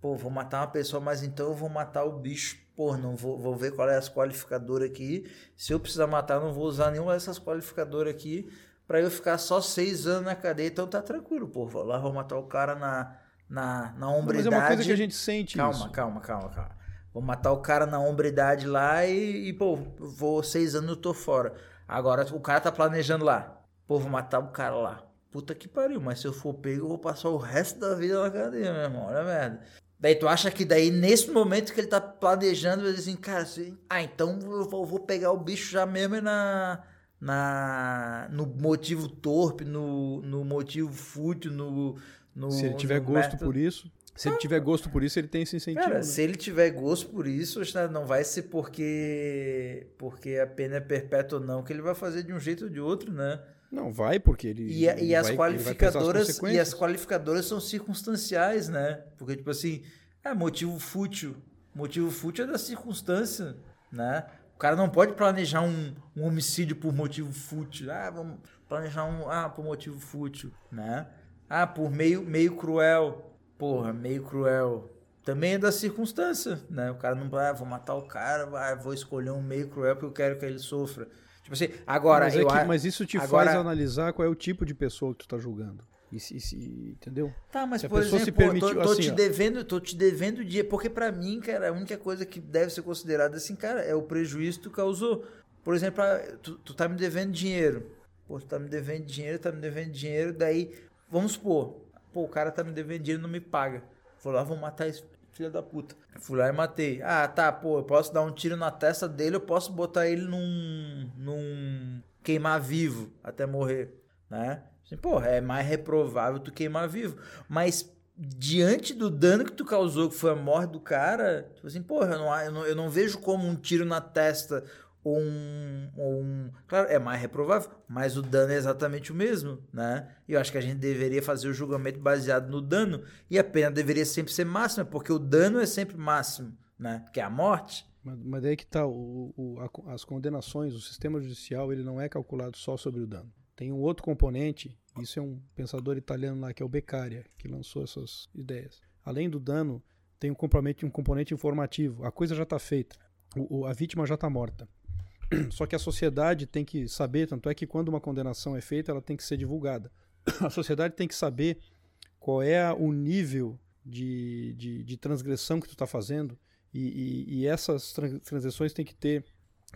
pô, vou matar uma pessoa, mas então eu vou matar o bicho, pô, não vou, vou ver qual é as qualificadoras aqui. Se eu precisar matar, não vou usar nenhuma dessas qualificadoras aqui para eu ficar só seis anos na cadeia, então tá tranquilo, pô, vou lá, vou matar o cara na na, na hombridade. Mas é uma coisa que a gente sente calma, isso. Calma, calma, calma, Vou matar o cara na hombridade lá e, e, pô, vou seis anos eu tô fora. Agora o cara tá planejando lá. Pô, vou matar o cara lá. Puta que pariu, mas se eu for pego, eu vou passar o resto da vida na cadeia, meu irmão. Olha a merda. Daí tu acha que daí, nesse momento que ele tá planejando, ele diz assim, cara, assim, ah, então eu vou, vou pegar o bicho já mesmo na, na, no motivo torpe, no, no motivo fútil, no, no, se ele tiver gosto método. por isso. Se ele tiver gosto por isso, ele tem esse incentivo. Cara, né? se ele tiver gosto por isso, não vai ser porque porque a pena é perpétua ou não, que ele vai fazer de um jeito ou de outro, né? Não, vai porque ele. E, e as vai, qualificadoras. As e as qualificadoras são circunstanciais, né? Porque, tipo assim, é motivo fútil. Motivo fútil é da circunstância, né? O cara não pode planejar um, um homicídio por motivo fútil. Ah, vamos planejar um. Ah, por motivo fútil, né? Ah, por meio, meio cruel. Porra, meio cruel. Também é da circunstância, né? O cara não vai, ah, vou matar o cara, ah, vou escolher um meio cruel porque eu quero que ele sofra. Tipo assim, agora. Mas, é que, mas isso te agora... faz analisar qual é o tipo de pessoa que tu tá julgando. E, e, entendeu? Tá, mas se por exemplo, permitiu, tô, tô assim, te devendo, tô te devendo dia, porque para mim, cara, a única coisa que deve ser considerada assim, cara, é o prejuízo que tu causou. Por exemplo, ah, tu, tu tá me devendo dinheiro. Pô, tu tá me devendo dinheiro, tá me devendo dinheiro, daí Vamos supor, pô, o cara tá me devendo dinheiro e não me paga. Vou lá, vou matar esse filho da puta. Fui lá e matei. Ah, tá, pô, eu posso dar um tiro na testa dele, eu posso botar ele num. num. queimar vivo até morrer, né? Assim, pô, é mais reprovável tu queimar vivo. Mas diante do dano que tu causou, que foi a morte do cara, tipo assim, porra, eu não, eu não, eu não vejo como um tiro na testa um, um. Claro, é mais reprovável, mas o dano é exatamente o mesmo, né? Eu acho que a gente deveria fazer o julgamento baseado no dano e a pena deveria sempre ser máxima, porque o dano é sempre máximo, né? Que é a morte, Mas, mas daí que tá, o, o, a, as condenações, o sistema judicial, ele não é calculado só sobre o dano. Tem um outro componente, isso é um pensador italiano lá, que é o Beccaria, que lançou essas ideias. Além do dano, tem um componente, um componente informativo. A coisa já está feita, o, a vítima já está morta. Só que a sociedade tem que saber, tanto é que quando uma condenação é feita, ela tem que ser divulgada. A sociedade tem que saber qual é o nível de, de, de transgressão que tu está fazendo e, e, e, essas transgressões têm que ter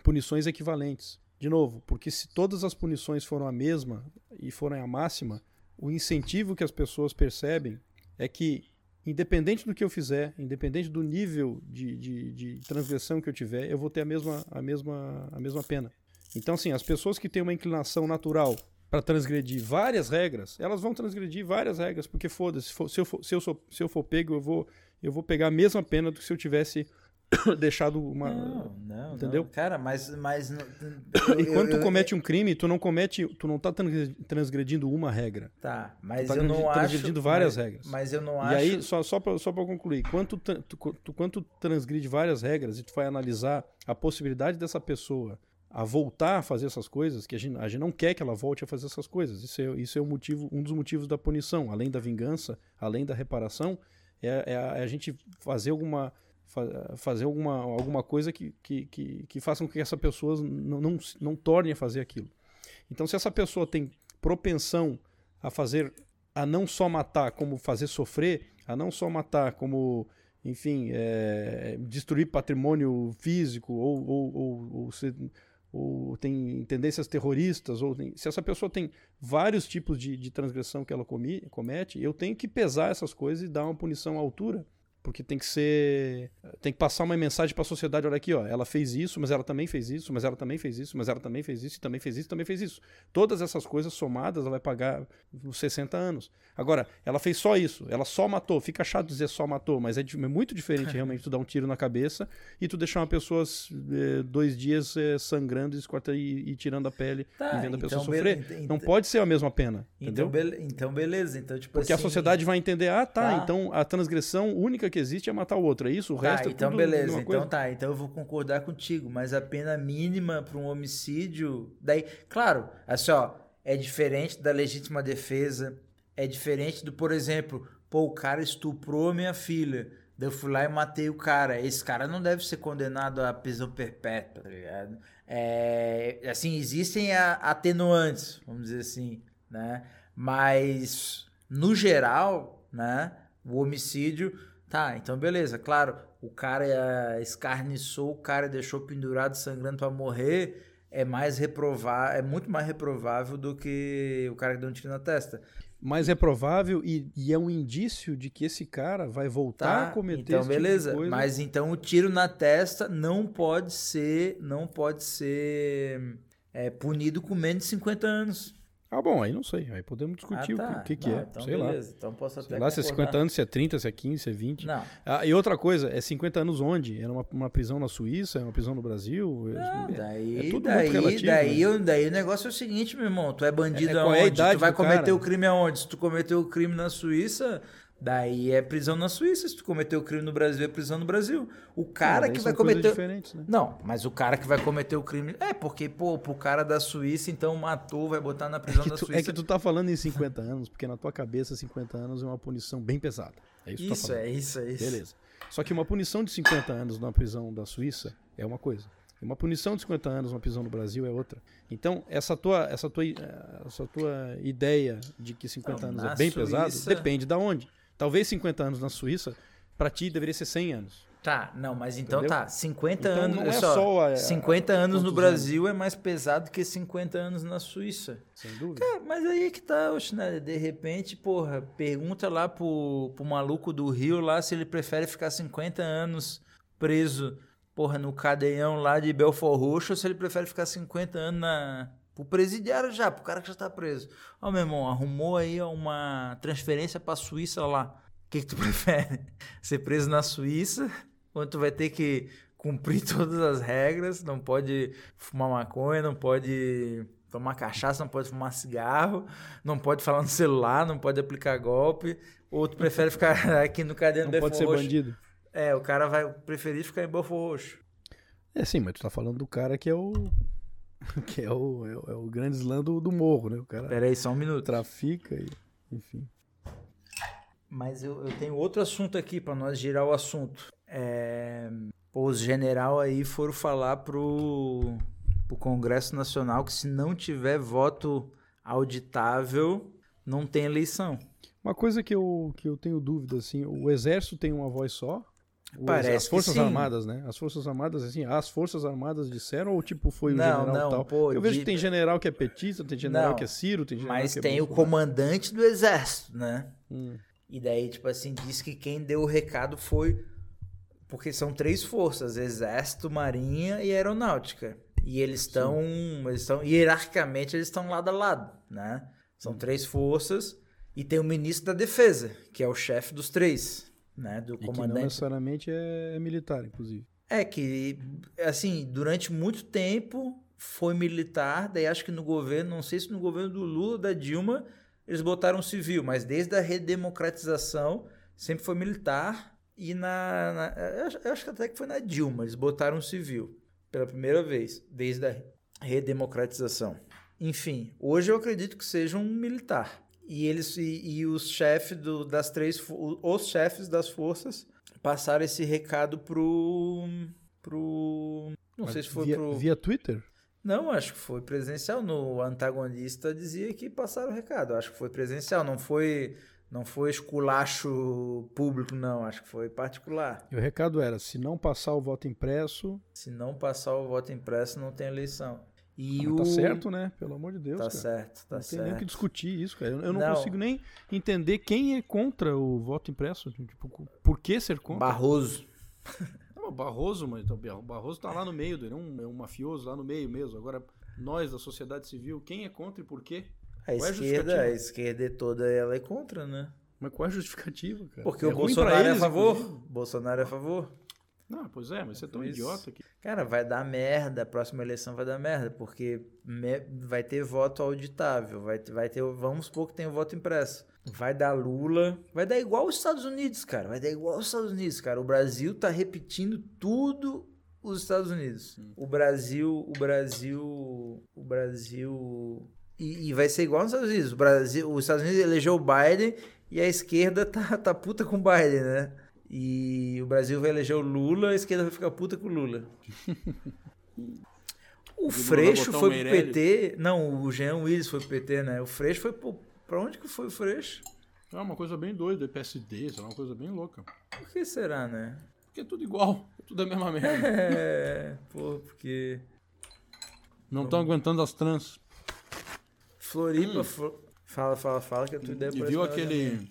punições equivalentes. De novo, porque se todas as punições foram a mesma e forem a máxima, o incentivo que as pessoas percebem é que, independente do que eu fizer, independente do nível de, de, de transgressão que eu tiver, eu vou ter a mesma, a, mesma, a mesma pena. Então, assim, as pessoas que têm uma inclinação natural para transgredir várias regras, elas vão transgredir várias regras, porque foda-se, se, eu for, se, eu se eu for pego, eu vou, eu vou pegar a mesma pena do que se eu tivesse deixado uma. Não, não, entendeu? Não. Cara, mas. mas e quando tu comete um crime, tu não comete. Tu não tá transgredindo uma regra. Tá, mas tu tá eu não acho. transgredindo várias mas, regras. Mas eu não e acho. E aí, só, só pra, só pra concluir, quando tu, tu, quando tu transgride várias regras e tu vai analisar a possibilidade dessa pessoa a voltar a fazer essas coisas, que a gente, a gente não quer que ela volte a fazer essas coisas. Isso é, isso é o motivo, um dos motivos da punição, além da vingança, além da reparação, é, é, a, é a, gente fazer alguma fazer alguma, alguma coisa que, que, que, que faça com que essa pessoa não, não, não torne a fazer aquilo. Então, se essa pessoa tem propensão a fazer, a não só matar, como fazer sofrer, a não só matar, como, enfim, é, destruir patrimônio físico ou, ou, ou, ou ser, ou tem tendências terroristas, ou tem, se essa pessoa tem vários tipos de, de transgressão que ela comi, comete, eu tenho que pesar essas coisas e dar uma punição à altura porque tem que ser. Tem que passar uma mensagem para a sociedade: olha aqui, ó, ela fez isso, mas ela também fez isso, mas ela também fez isso, mas ela também fez isso, e também fez isso, também fez isso. Todas essas coisas somadas, ela vai pagar uns 60 anos. Agora, ela fez só isso, ela só matou. Fica chato dizer só matou, mas é, é muito diferente realmente tu dar um tiro na cabeça e tu deixar uma pessoa é, dois dias é, sangrando e, e, tirando a pele tá, e vendo a pessoa então, sofrer. Be... Não pode ser a mesma pena. Então, entendeu? Be... então beleza. Então, tipo porque assim... a sociedade vai entender: ah, tá, tá, então a transgressão única que existe é matar o outro. É isso? O tá, resto é então tudo beleza. Então tá, então eu vou concordar contigo, mas a pena mínima para um homicídio, daí, claro, assim, ó, é diferente da legítima defesa, é diferente do, por exemplo, pô, o cara estuprou minha filha. Daí eu fui lá e matei o cara. Esse cara não deve ser condenado à prisão perpétua, tá ligado? É, assim, existem atenuantes, vamos dizer assim, né? Mas, no geral, né? O homicídio Tá, então beleza. Claro, o cara escarniçou o cara, deixou pendurado, sangrando para morrer, é mais reprovável, é muito mais reprovável do que o cara que deu um tiro na testa. Mais reprovável e, e é um indício de que esse cara vai voltar tá, a cometer então esse beleza. Tipo de coisa. Mas então o tiro na testa não pode ser, não pode ser é, punido com menos de 50 anos. Ah, bom, aí não sei. Aí podemos discutir ah, tá. o que, que não, é. Então sei beleza. lá. Então posso até sei lá se é 50 anos, se é 30, se é 15, se é 20. Não. Ah, e outra coisa, é 50 anos onde? É uma, uma prisão na Suíça? É uma prisão no Brasil? Não, é, daí, é tudo daí, relativo. daí, né? daí o negócio é o seguinte, meu irmão. Tu é bandido É- é é aonde? tu vai cometer cara? o crime aonde? Se tu cometeu o crime na Suíça, daí é prisão na Suíça. Se tu cometeu o crime no Brasil, é prisão no Brasil. O cara daí que vai cometer... né? Não, mas o cara que vai cometer o crime... É, porque, pô, pro cara da Suíça, então matou, vai botar na prisão É da tu, Suíça. é que tu tá falando em 50 anos, porque na tua cabeça 50 anos é uma punição bem pesada. É isso tá Isso, falando. é isso, é isso. Beleza. Só que uma punição de 50 anos numa prisão da Suíça é uma coisa. Uma punição de 50 anos numa prisão no Brasil é outra. Então, essa tua, essa tua, eh, essa tua ideia de que 50 Não, anos na é bem pesado, Suíça- depende da onde. Talvez 50 anos na Suíça, pra ti deveria ser 100 anos. Tá, não, mas então Entendeu? tá. 50 Então, anos. é só, só a- 50 anos no Brasil é mais pesado que 50 anos na Suíça. Sem dúvida. É, mas aí que tá, Schneider, de repente, porra, pergunta lá pro, pro maluco do Rio lá se ele prefere ficar 50 anos preso, porra, no cadeião lá de Belfort Roxo ou se ele prefere ficar 50 anos na. Pro presidiário já, pro cara que já tá preso. Ó, meu irmão, arrumou aí uma transferência pra Suíça lá. O que, que tu prefere? Ser preso na Suíça, onde tu vai ter que cumprir todas as regras, não pode fumar maconha, não pode tomar cachaça, não pode fumar cigarro, não pode falar no celular, não pode aplicar golpe, ou tu prefere ficar aqui no caderno Não do pode ser Roxo? bandido. É, o cara vai preferir ficar em Belfort Roxo. É sim, mas tu tá falando do cara que é o. Que é o, é é o grande slam do, do morro, né? O cara Pera aí, só um minuto. trafica e. Enfim. Mas eu, eu tenho outro assunto aqui para nós girar o assunto. É, os general aí foram falar pro, pro Congresso Nacional que se não tiver voto auditável, não tem eleição. Uma coisa que eu, que eu tenho dúvida, assim, o exército tem uma voz só? Parece as Forças sim. Armadas, né? As Forças Armadas, assim, as Forças Armadas disseram ou tipo foi o Não, general não, tal? pô, eu vejo de- que tem general que é petista, tem general Não, que é Ciro, tem general Mas que é tem o comandante do exército, né? Hum. E daí, tipo assim, diz que quem deu o recado foi. Porque são três forças: Exército, Marinha e Aeronáutica. E eles estão. Eles estão. Hierarquicamente, eles estão lado a lado, né? São Hum. três forças. E tem o ministro da Defesa, que é o chefe dos três, né? Do E que não comandante. necessariamente é militar, inclusive. É que, assim, durante muito tempo foi militar, daí acho que no governo, não sei se no governo do Lula ou da Dilma, eles botaram civil, mas desde a redemocratização sempre foi militar e na... na- eu acho que até que foi na Dilma, eles botaram civil pela primeira vez, desde a redemocratização. Enfim, hoje eu acredito que seja um militar. E eles e, e os chefes das três os chefes das forças passaram esse recado pro pro não Mas sei se foi via, pro via Twitter? não, acho que foi presencial. No antagonista dizia que passaram o recado. Acho que foi presencial, não foi não foi esculacho público, não. Acho que foi particular. E o recado era: se não passar o voto impresso, Se não passar o voto impresso, não tem eleição. E ah, o tá certo, né? Pelo amor de Deus. Tá cara. certo, tá não tem nem o que certo. discutir isso, cara. Eu, eu não, Não. consigo nem entender quem é contra o voto impresso. Tipo, por que ser contra? Barroso. Não, o Barroso, mas o Barroso tá lá no meio, ele é um, é um mafioso lá no meio mesmo. Agora, nós da sociedade civil, quem é contra e por quê? A Qual é a esquerda, justificativa? a esquerda é toda ela é contra, né? Mas qual é a justificativa, cara? Porque É o ruim pra Bolsonaro é a eles, favor. inclusive. Bolsonaro é a favor. Não, pois é, mas você é tão isso. idiota que. Cara, vai dar merda, a próxima eleição vai dar merda, porque me- vai ter voto auditável, vai ter, vai ter, vamos supor que tem o voto impresso. Vai dar Lula, vai dar igual os Estados Unidos, cara, vai dar igual os Estados Unidos, cara. O Brasil tá repetindo tudo os Estados Unidos. O Brasil, o Brasil, o Brasil e, e vai ser igual nos Estados Unidos. O Brasil, os Estados Unidos elegeu o Biden e a esquerda tá, tá puta com o Biden, né? E o Brasil vai eleger o Lula, a esquerda vai ficar puta com o Lula. O Freixo foi pro Meirelles. PT. Não, o Jean Willis foi pro PT, né? O Freixo foi pro. Pra onde que foi o Freixo? É uma coisa bem doida, é PSD, lá, uma coisa bem louca. Por que será, né? Porque é tudo igual, é tudo a mesma merda. É. Pô, porque. Não estão aguentando as trans. Floripa. Flo- Fala, fala, fala que a tua ideia Hum. E viu aquele.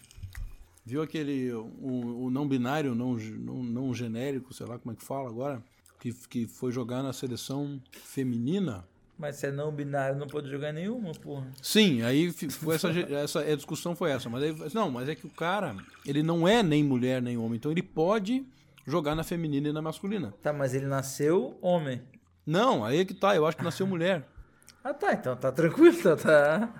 Viu aquele. O, o não binário, não, não, não genérico, sei lá como é que fala agora, que, que foi jogar na seleção feminina. Mas se é não binário, não pode jogar nenhuma, porra. Sim, aí foi essa, essa a discussão foi essa. Mas aí, não, mas é que o cara, ele não é nem mulher nem homem, então ele pode jogar na feminina e na masculina. Tá, mas ele nasceu homem. Não, aí é que tá, eu acho que nasceu mulher. Ah, tá, então tá tranquilo, então tá.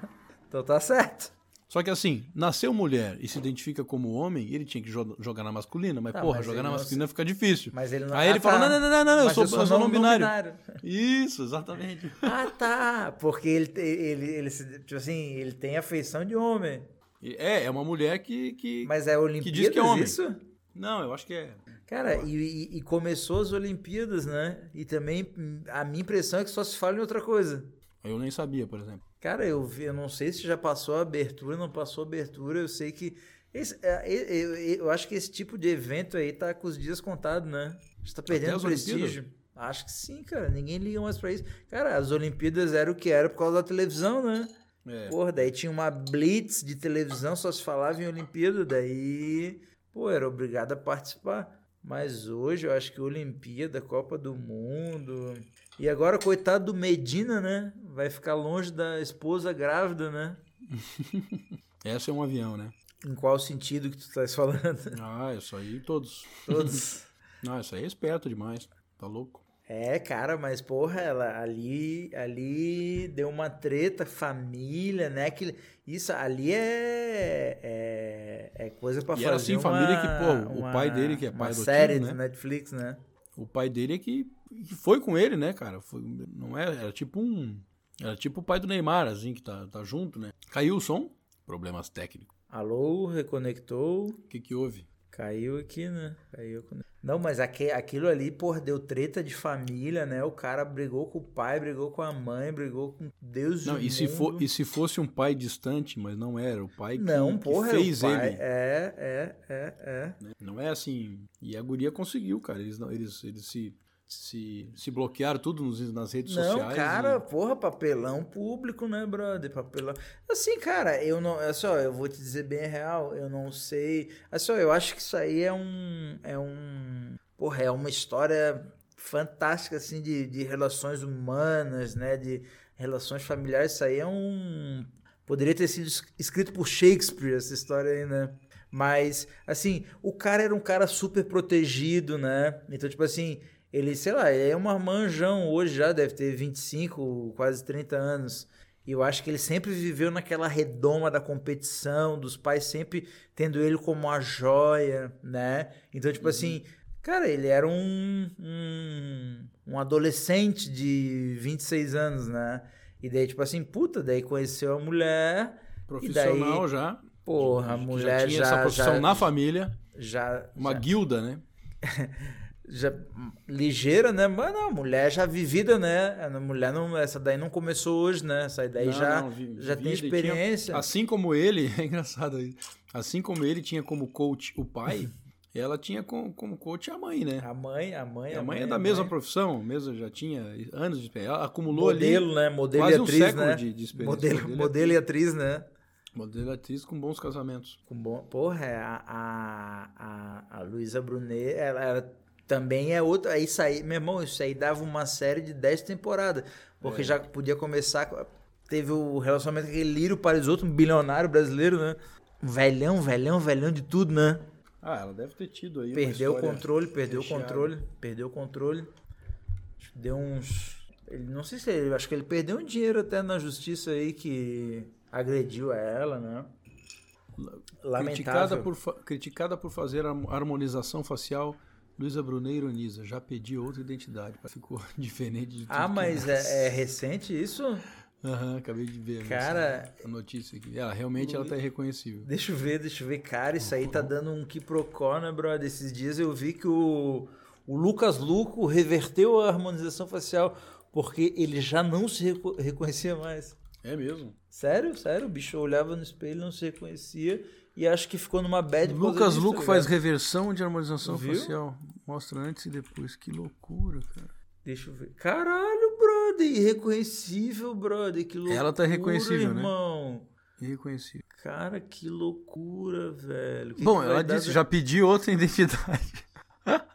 Então tá certo. Só que assim, nasceu mulher e se identifica como homem, ele tinha que jo- jogar na masculina, mas Tá, porra, mas jogar na não masculina fica difícil. Mas ele não Aí ele Ah, fala: tá. não, não, não, não, eu Mas sou, eu sou não binário. Isso, exatamente. Ah, tá. Porque ele, ele, ele, tipo assim, ele tem a feição de homem. É, é uma mulher que. que... Mas é Olimpíadas diz que é homem. isso? Não, eu acho que é. Cara, e, e- começou as Olimpíadas, né? E também a minha impressão é que só se fala em outra coisa. Eu nem sabia, por exemplo. Cara, eu, vi- eu não sei se já passou a abertura, não passou a abertura. Eu sei que. esse- é, eu, eu- eu acho que esse tipo de evento aí tá com os dias contados, né? Está perdendo as prestígio. Acho que sim, cara. Ninguém liga mais pra isso. Cara, as Olimpíadas era o que era por causa da televisão, né? É. Porra, daí tinha uma blitz de televisão, só se falava em Olimpíada, daí, pô, era obrigado a participar. Mas hoje eu acho que Olimpíada, Copa do Mundo. E agora, coitado do Medina, né? Vai ficar longe da esposa grávida, né? Essa é um avião, né? Em qual sentido que tu estás falando? Ah, isso aí todos. Todos. Não, isso aí é esperto demais. Tá louco? É, cara, mas porra, ela ali, ali deu uma treta, família, né? Que isso ali é é, é coisa pra E fazer era assim, uma, família que, pô, o uma- pai dele, que é pai adotivo, série né? do Netflix, né? O pai dele é que que foi com ele, né, cara? Foi, não era, era tipo um. Era tipo o pai do Neymar, assim, que tá, tá junto, né? Caiu o som, problemas técnicos. Alô, reconectou. O que que houve? Caiu aqui, né? Caiu. Não, mas aqui, aquilo ali, pô, deu treta de família, né? O cara brigou com o pai, brigou com a mãe, brigou com Deus não, e se for E se fosse um pai distante, mas não era, o pai que, não, porra, que fez pai. ele. É, é, é, é. Não é assim. E a guria conseguiu, cara. Eles, não, eles, eles se se, se bloquearam tudo nos, nas redes não, sociais. Não, cara, e... porra, papelão público, né, brother? Papelão. Assim, cara, eu não. É só, eu vou te dizer bem real, eu não sei. É só, eu acho que isso aí é um. É um. Porra, é uma história fantástica, assim, de, de relações humanas, né? De relações familiares. Isso aí é um. Poderia ter sido escrito por Shakespeare, essa história aí, né? Mas, assim, o cara era um cara super protegido, né? Então, tipo assim ele, sei lá, é uma manjão hoje já, deve ter 25, quase 30 anos. E eu acho que ele sempre viveu naquela redoma da competição, dos pais sempre tendo ele como a joia, né? Então, tipo uhum. assim, cara, ele era um, um, um adolescente de 26 anos, né? E daí, tipo assim, puta, daí conheceu a mulher. Profissional daí, já. Porra, a mulher já. Tinha já, essa profissão já, na família. Já. Uma já. guilda, né? já ligeira, né? Mas não, mulher já vivida, né? A mulher não, essa daí não começou hoje, né? Essa daí não, já não, vi, já tem experiência. Tinha, assim como ele, é engraçado aí. Assim como ele tinha como coach o pai, ela tinha como, como coach a mãe, né? A mãe, a mãe, a, a mãe é da mesma profissão, mesmo já tinha anos de experiência. Ela acumulou modelo, ali né? Modelo quase e atriz, um século né? de, de experiência. Modelo, modelo, modelo e atriz, né? Modelo e atriz com bons casamentos. Com bom, porra, é, a, a, a, a Luísa Brunet, ela era também é outra. Isso aí, meu irmão, isso aí dava uma série de 10 temporadas. Porque é. já podia começar. Teve o relacionamento com aquele Lírio Parisoto, um bilionário brasileiro, né? Um velhão, velhão, velhão de tudo, né? Ah, ela deve ter tido aí. Perdeu o controle, perdeu o controle, perdeu o controle. Deu uns. Ele, não sei se ele. Acho que ele perdeu um dinheiro até na justiça aí que agrediu a ela, né? Lamentável. Criticada por, criticada por fazer harmonização facial Luísa Brunet ironiza, já pedi outra identidade, ficou diferente de tudo Ah, mas é, é, recente isso? Aham, uhum, acabei de ver cara, a notícia aqui. Ela, realmente ela tá irreconhecível. Deixa eu ver, deixa eu ver. Cara, isso aí tá dando um quiprocó, né, brother? Esses dias eu vi que o, o Lucas Luco reverteu a harmonização facial porque ele já não se reconhecia mais. É mesmo? Sério, sério. O bicho olhava no espelho, não se reconhecia e acho que ficou numa bad Lucas disso, Luco tá faz reversão de harmonização facial. Mostra antes e depois. Que loucura, cara. Deixa eu ver. Caralho, brother. Irreconhecível, brother. Que loucura. Ela tá reconhecível, né? irmão. né? Irreconhecível. Cara, que loucura, velho. Que Bom, que ela disse, já pedi outra identidade.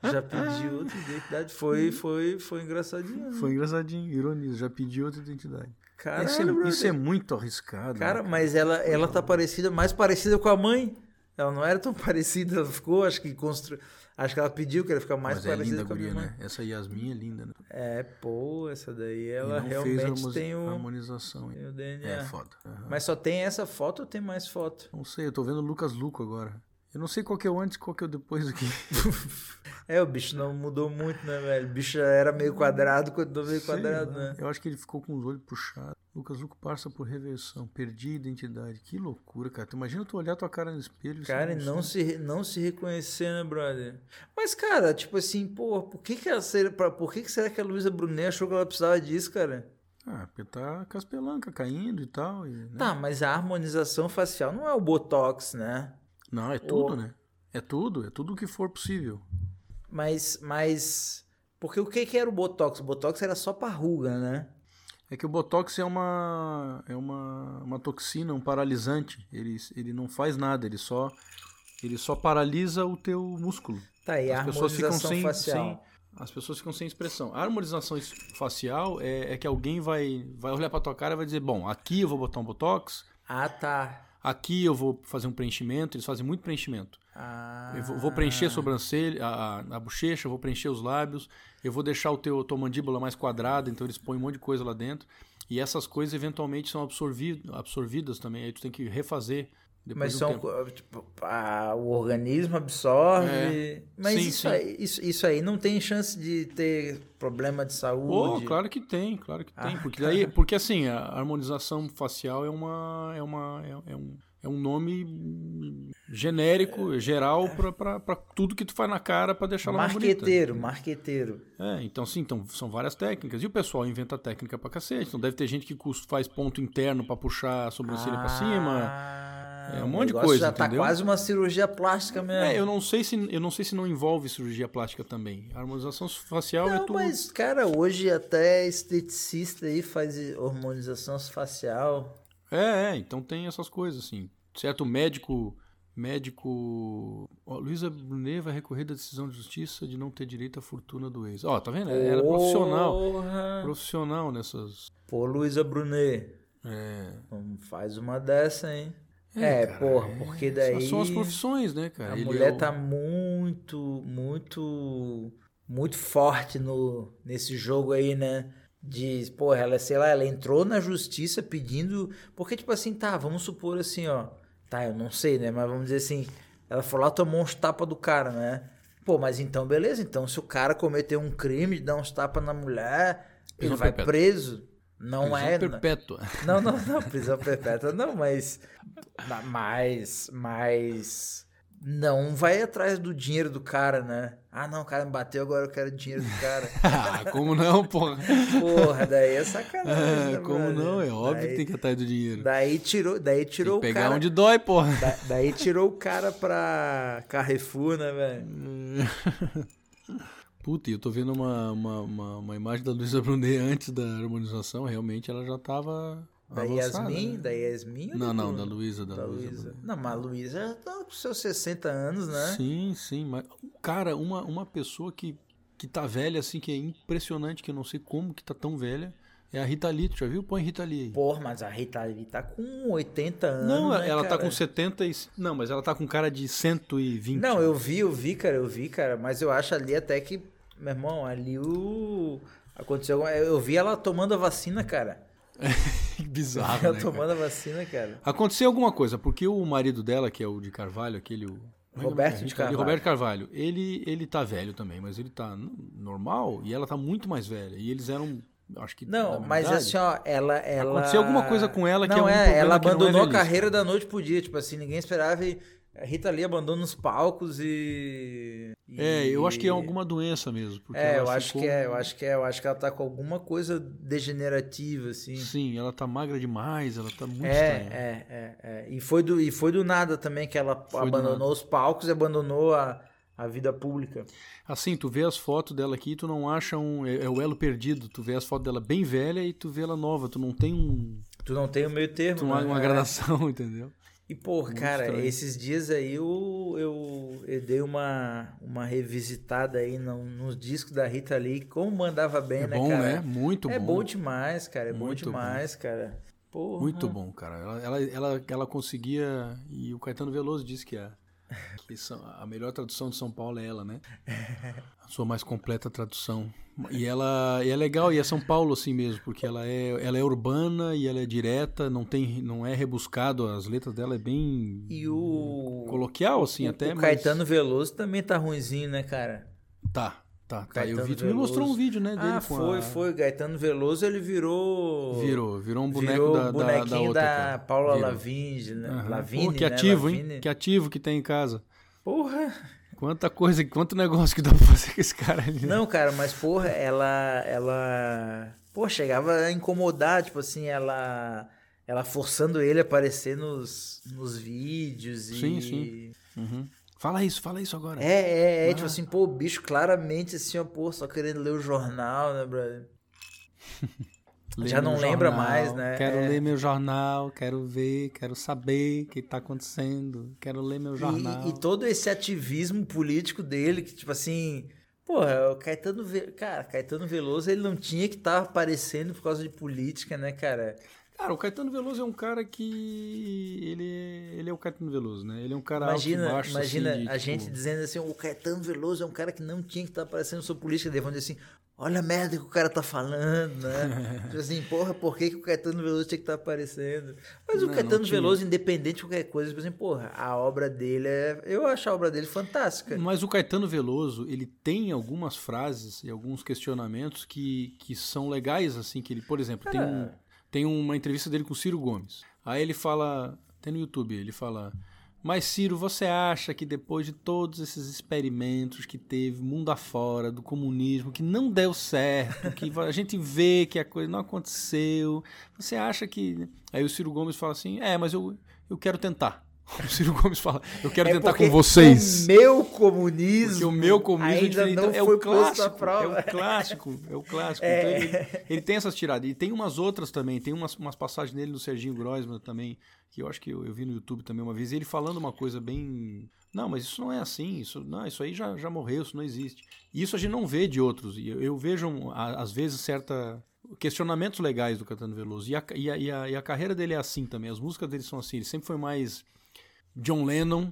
Já pedi outra identidade. Foi, foi, foi engraçadinho. Né? Foi engraçadinho, ironiza. Já pedi outra identidade. Caralho, isso, é, isso é muito arriscado. Cara, né? mas ela, ela tá parecida, mais parecida com a mãe. Ela não era tão parecida, ela ficou, acho que constru... Acho que ela pediu que ela ficar mais Mas parecida é linda, com a minha mãe. né? Essa Yasmin é linda, né? É, pô, essa daí ela realmente fez tem o harmonização. tem o DNA. É foda. Uhum. Mas só tem essa foto ou tem mais foto? Não sei, eu tô vendo o Lucas Luco agora. Eu não sei qual que é o antes qual que é o depois aqui. é, o bicho não mudou muito, né, velho? O bicho era meio quadrado, continuou meio quadrado, né? Eu acho que ele ficou com os olhos puxados. Lucas Luco passa por reversão, perdi a identidade. Que loucura, cara. Tu imagina tu olhar tua cara no espelho Cara, e não se, não se reconhecer, né, brother? Mas, cara, tipo assim, pô, por que que, ela, por que, que será que a Luísa Brunet achou que ela precisava disso, cara? Ah, porque tá com as pelancas caindo e tal. E, né? Tá, mas a harmonização facial não é o Botox, né? Não, é tudo, né? É tudo, é tudo o que for possível. Mas, mas. Porque o que, que era o Botox? O Botox era só pra ruga, né? É que o Botox é uma, é uma, uma toxina, um paralisante. Ele, ele não faz nada, ele só, ele só paralisa o teu músculo. Tá, e as a pessoas ficam sem, facial? sem, As pessoas ficam sem expressão. A harmonização facial é, é que alguém vai, vai olhar pra tua cara e vai dizer, bom, aqui eu vou botar um Botox. Ah, tá. Aqui eu vou fazer um preenchimento, eles fazem muito preenchimento. Ah. Eu vou, vou preencher a sobrancelha, a, a, bochecha, vou preencher os lábios, eu vou deixar o teu tua mandíbula mais quadrada, então eles põem um monte de coisa lá dentro. E essas coisas eventualmente são absorvidas também, aí tu tem que refazer Mas são, tipo, a, o organismo absorve. É. Mas sim, isso, sim. Aí, isso, isso aí não tem chance de ter problema de saúde. Oh, claro que tem, claro que tem. Ah, porque, daí, porque assim, a harmonização facial é uma. É, uma, é, é um, é um nome genérico, é, geral, é. para tudo que tu faz na cara para deixar ela mais bonita. Marqueteiro, marqueteiro. É, então sim, então, são várias técnicas. E o pessoal inventa técnica pra cacete. Então deve ter gente que faz ponto interno para puxar a sobrancelha ah. para cima. É um monte de coisa, já tá quase uma cirurgia plástica mesmo. É, eu não sei se eu não sei se não envolve cirurgia plástica também. A harmonização facial é não, é tudo. mas cara, hoje até esteticista aí faz harmonização facial. É, é, então tem essas coisas assim. Certo médico Médico. Ó, Luísa Brunet vai recorrer da decisão de justiça de não ter direito à fortuna do ex. Ó, tá vendo? Ela é profissional. Profissional nessas. Pô, Luísa Brunet. É. Faz uma dessa, hein? É, é cara, porra, é. porque daí. São as profissões, né, cara? A Ele mulher é o... tá muito, muito, muito forte no, nesse jogo aí, né? De, porra, ela, sei lá, ela entrou na justiça pedindo. Porque, tipo assim, tá, vamos supor assim, ó. Tá, eu não sei, né? Mas vamos dizer assim, ela foi lá tomou uns tapas do cara, né? Pô, mas então, beleza. Então, se o cara cometeu um crime de dar uns tapas na mulher, ele vai preso. Não prisão é. perpétua. Não, não, não, prisão perpétua não, mas. Mas. Mas. Não vai atrás do dinheiro do cara, né? Ah, não, o cara me bateu, agora eu quero dinheiro do cara. ah, como não, porra? Porra, daí é sacanagem. Né, como mano? não? É óbvio daí, que tem que ir atrás do dinheiro. Daí tirou, daí tirou tem que o pegar onde dói, porra. Da, daí tirou o cara pra Carrefour, né, velho? Puta, eu tô vendo uma, uma, uma, uma imagem da Luísa Brunet antes da harmonização, realmente ela já tava. Da avançada, Yasmin? Né? Da Yasmin? Não, não, da Luísa. Da, da Luísa. Não, mas a Luísa já tá com seus 60 anos, né? Sim, sim. Mas, cara, uma, uma pessoa que, que tá velha, assim, que é impressionante, que eu não sei como que tá tão velha, é a Rita Lee, tu já viu? Põe Rita Lee aí. Porra, mas a Rita Lee tá com 80 anos. Não, né, ela cara? tá com 70 e. Não, mas ela tá com cara de 120. Não, eu vi, eu vi, cara, eu vi, cara. Mas eu acho ali até que meu irmão, ali o. Aconteceu. Eu vi ela tomando a vacina, cara. Bizarro. Ela né, tomando cara? a vacina, cara. Aconteceu alguma coisa, porque o marido dela, que é o de Carvalho, aquele. O... É Roberto de Carvalho. Roberto Carvalho. Ele, ele tá velho também, mas ele tá normal e ela tá muito mais velha. E eles eram. Acho que. Não, mas assim, ó, ela, ela. Aconteceu alguma coisa com ela não, que é um é, Ela abandonou é a carreira da noite pro dia. Tipo assim, ninguém esperava. E a Rita Lee abandona os palcos e, e, É, eu acho que é alguma doença mesmo. é, eu acho ficou... que é, eu acho que é, eu acho que ela tá com alguma coisa degenerativa, assim. Sim, ela tá magra demais, ela tá muito é, estranha. É, é, é. E foi do, e foi do nada também que ela foi abandonou os palcos e abandonou a, a vida pública. Assim, tu vê as fotos dela aqui, tu não acha um. É, é, o elo perdido. Tu vê as fotos dela bem velha e tu vê ela nova. Tu não tem um. Tu não tem o meio termo. Tu não né? uma gradação, entendeu? E, pô, cara, estranho. esses dias aí eu, eu, eu, dei uma, uma revisitada aí no, nos discos da Rita Lee, como mandava bem, é né, bom, cara? né? Muito é bom. É bom demais, cara. É Muito bom demais, bom. cara. Porra. Muito bom, cara. Ela, ela, ela, ela, conseguia. E o Caetano Veloso disse que a, que a melhor tradução de São Paulo é ela, né? A sua mais completa tradução. E ela e é legal, e é São Paulo assim mesmo, porque ela é, ela é urbana e ela é direta, não tem não é rebuscado, as letras dela é bem e o coloquial assim o, até, o Caetano mas... Veloso também tá ruinzinho, né, cara? Tá. Tá, tá. eu vi, tu me mostrou um vídeo, né, Ah, foi, a... foi. Gaetano Veloso, ele virou... Virou, virou um boneco virou da, bonequinho da, da, outra, da Paula Lavigne, né? Uhum. Lavigne, Pô, que né? ativo, Lavigne. hein? Que ativo que tem em casa. Porra! Quanta coisa, quanto negócio que dá pra fazer com esse cara ali. Né? Não, cara, mas porra, ela. Ela. Pô, chegava a incomodar, tipo assim, ela. Ela forçando ele a aparecer nos, nos vídeos e. Sim, sim. Uhum. Fala isso, fala isso agora. É, é, é. Ah. Tipo assim, pô, o bicho claramente assim, ó, pô, só querendo ler o jornal, né, brother? Já não lembra jornal, mais, né? Quero é. ler meu jornal, quero ver, quero saber o que está acontecendo, quero ler meu jornal. E, e, todo esse ativismo político dele, que tipo assim, porra, o Caetano, Ve... cara, Caetano Veloso, ele não tinha que estar tá aparecendo por causa de política, né, cara? Cara, o Caetano Veloso é um cara que ele, ele é o Caetano Veloso, né? Ele é um cara imagina, alto baixo, Imagina assim, de, a tipo... gente dizendo assim, o Caetano Veloso é um cara que não tinha que estar tá aparecendo sobre política, devendo assim, olha a merda que o cara tá falando, né? tipo assim, porra, por que, que o Caetano Veloso tinha que estar tá aparecendo? Mas não, o Caetano Veloso, independente de qualquer coisa, tipo assim, porra, a obra dele é. Eu acho a obra dele fantástica. Mas o Caetano Veloso, ele tem algumas frases e alguns questionamentos que, que são legais, assim, que ele, por exemplo, tem, um, tem uma entrevista dele com o Ciro Gomes. Aí ele fala. Tem no YouTube, ele fala. Mas, Ciro, você acha que depois de todos esses experimentos que teve mundo afora do comunismo, que não deu certo, que a gente vê que a coisa não aconteceu, você acha que. Aí o Ciro Gomes fala assim: é, mas eu, eu quero tentar. O Ciro Gomes fala, eu quero é tentar com vocês. O meu comunismo. Porque o meu comunismo ainda é não é foi o clássico. É o clássico. É o clássico. É. Então ele, ele, tem essas tiradas. E tem umas outras também. Tem umas, umas passagens dele no Serginho Groisman também, que eu acho que eu, eu vi no YouTube também uma vez. ele falando uma coisa bem. Não, mas isso não é assim. Isso, não, isso aí já, já morreu, isso não existe. E isso a gente não vê de outros. E eu, eu vejo, às vezes, certa questionamentos legais do Catano Veloso. E a, e, a, e, a, e a carreira dele é assim também. As músicas dele são assim. Ele sempre foi mais John Lennon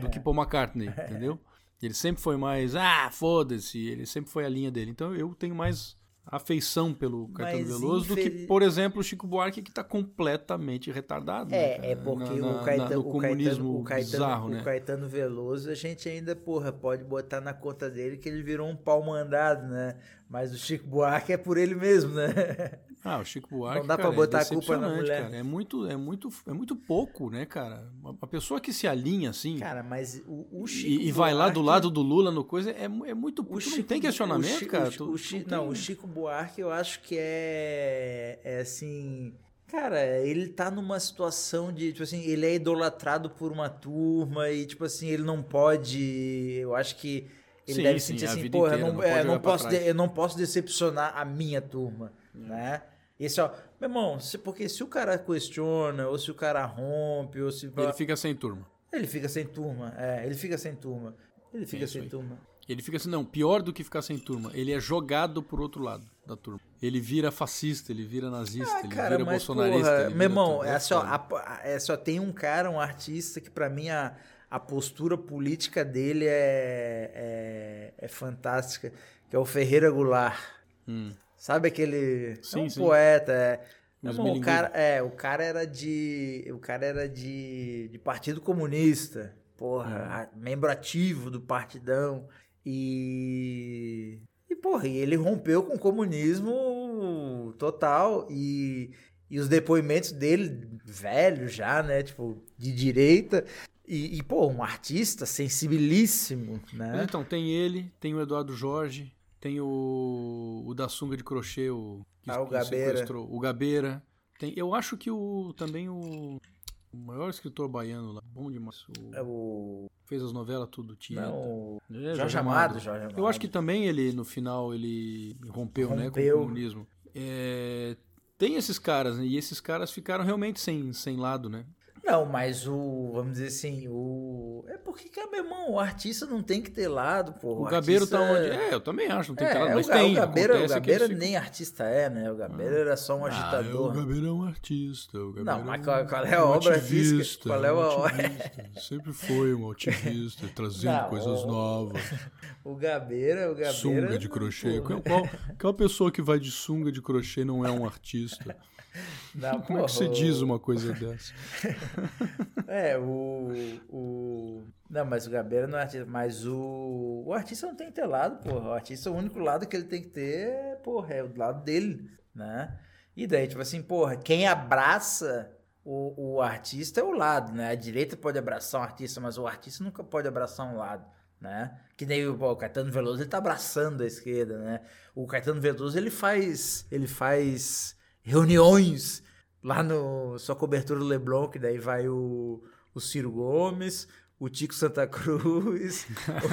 do que Paul McCartney, entendeu? Ele sempre foi mais, ah, foda-se, ele sempre foi a linha dele. Então eu tenho mais afeição pelo Caetano Veloso infel... do que, por exemplo, o Chico Buarque, que está completamente retardado. É, né, é porque na, o, Caetano, na, o comunismo o Caetano, bizarro, né? O Caetano Veloso, a gente ainda, porra, pode botar na conta dele que ele virou um pau mandado, né? Mas o Chico Buarque é por ele mesmo, né? Ah, o Chico Buarque. Não dá para é botar é a culpa na mulher. Cara. É muito, é muito, é muito pouco, né, cara? Uma pessoa que se alinha assim. Cara, mas o, o Chico e, e vai lá do lado do Lula no coisa é, é muito. O Chico, não tem questionamento, Chico, cara. O, Chico, não, o Chico Buarque eu acho que é, é assim. Cara, ele tá numa situação de, tipo assim, ele é idolatrado por uma turma e, tipo assim, ele não pode. Eu acho que ele sim, deve sim, sentir assim, pô, eu não, não, é, não posso, de, eu não posso decepcionar a minha turma, é. né? Esse, ó, meu irmão, porque se o cara questiona, ou se o cara rompe, ou se. Ele fica sem turma. Ele fica sem turma, é, ele fica sem turma. Ele fica sem turma. Ele fica assim, não, pior do que ficar sem turma, ele é jogado por outro lado da turma. Ele vira fascista, ele vira nazista, ah, ele cara, vira bolsonarista. Porra, meu irmão, é só, a, é só tem um cara, um artista que para mim a, a postura política dele é, é, é fantástica, que é o Ferreira Goulart. Hum. Sabe aquele. Sim, é um sim. poeta. É. Não, o cara, é, o cara era de. O cara era de, de Partido Comunista. Porra, hum. membro ativo do partidão. E. E, porra, e ele rompeu com o comunismo total. E, e os depoimentos dele, velho já, né? Tipo, de direita. E, e pô, um artista sensibilíssimo, né? Mas então, tem ele, tem o Eduardo Jorge, tem o, o da sunga de crochê, o que, ah, o Gabeira. O Gabeira. Tem, eu acho que o também o, o maior escritor baiano lá, bom demais. O, é o... Fez as novelas tudo, tinha. Não, é, Jorge, Amado, Jorge Amado. Eu acho que também ele, no final, ele rompeu, rompeu. né, com o comunismo. É, tem esses caras, né, e esses caras ficaram realmente sem, sem lado, né? Não, mas o, vamos dizer assim, o. É porque, cara, meu irmão, o artista não tem que ter lado, pô. O, o Gabeiro tá onde? É, eu também acho, não tem é, que ter lado, mas o, tem. O Gabeiro, o Gabeiro nem artista é, né? O Gabeiro ah. era só um ah, agitador. o Gabeiro é um artista. O Gabeiro não, mas é qual, qual é a um obra ativista, Qual é o. Um Sempre foi um ativista, trazendo não, coisas novas. O Gabeira, o Gabeira. Sunga de crochê. Qual, qual, qual pessoa que vai de sunga de crochê não é um artista? Não, Como é que você diz uma coisa dessa? é, o, o. Não, mas o Gabeira não é artista. Mas o. O artista não tem que ter lado, porra. O artista, o único lado que ele tem que ter, porra, é o lado dele, né? E daí, tipo assim, porra, quem abraça o, o artista é o lado, né? A direita pode abraçar um artista, mas o artista nunca pode abraçar um lado, né? Que nem o, o Caetano Veloso, ele tá abraçando a esquerda, né? O Caetano Veloso, ele faz. Ele faz reuniões lá no sua cobertura do Leblon, que daí vai o, o Ciro Gomes, o Tico Santa Cruz,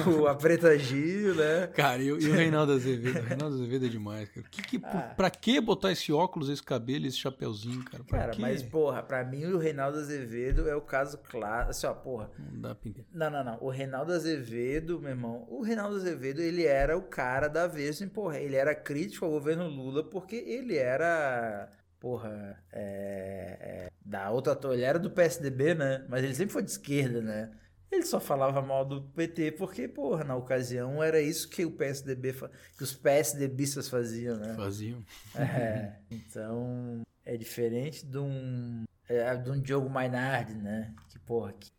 o, a Preta Gil, né? Cara, e, e o Reinaldo Azevedo? O Reinaldo Azevedo é demais, cara. Que, que, ah. Pra que botar esse óculos, esse cabelo, esse chapeuzinho, cara? Pra cara, quê? mas, porra, pra mim o Reinaldo Azevedo é o caso claro. Assim, ó, porra. Não dá pra Não, não, não. O Reinaldo Azevedo, meu irmão, o Reinaldo Azevedo, ele era o cara da vez, assim, porra, ele era crítico ao governo Lula porque ele era porra, é, é, da outra. Ele era do PSDB, né? Mas ele sempre foi de esquerda, né? Ele só falava mal do PT porque, porra, na ocasião era isso que o PSDB, que os PSDBistas faziam, né? Faziam. É, então é diferente de um, é, de um Diogo Mainardi, né? Que, porra, que,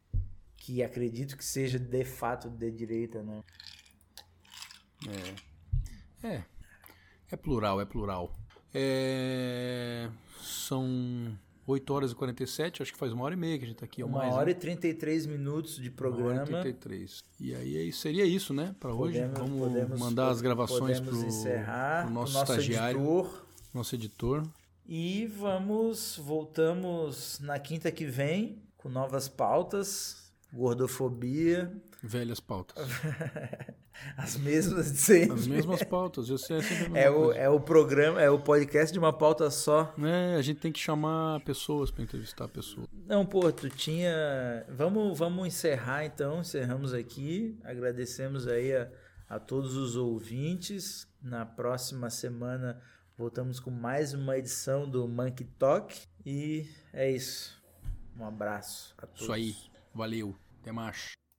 que acredito que seja de fato de direita, né? É. É. É plural, é plural. É... São 8 horas e 47, acho que faz uma hora e meia que a gente tá aqui. Uma mais, hora né? e 33 minutos de programa. Uma hora e 33. E aí seria isso, né, para hoje. Vamos podemos- mandar as gravações encerrar, pro nosso, o nosso estagiário, editor. nosso editor. E vamos, voltamos na quinta que vem com novas pautas, gordofobia, Velhas pautas. as mesmas de sempre. As mesmas pautas. Sei, é sempre É o, coisa. é o programa, é o podcast de uma pauta só. É, a gente tem que chamar pessoas para entrevistar pessoas. Não, pô, tu tinha. Vamos, vamos encerrar então. Encerramos aqui. Agradecemos aí a, a todos os ouvintes. Na próxima semana voltamos com mais uma edição do Monkey Talk. E é isso. Um abraço a todos. Isso aí. Valeu. Até mais.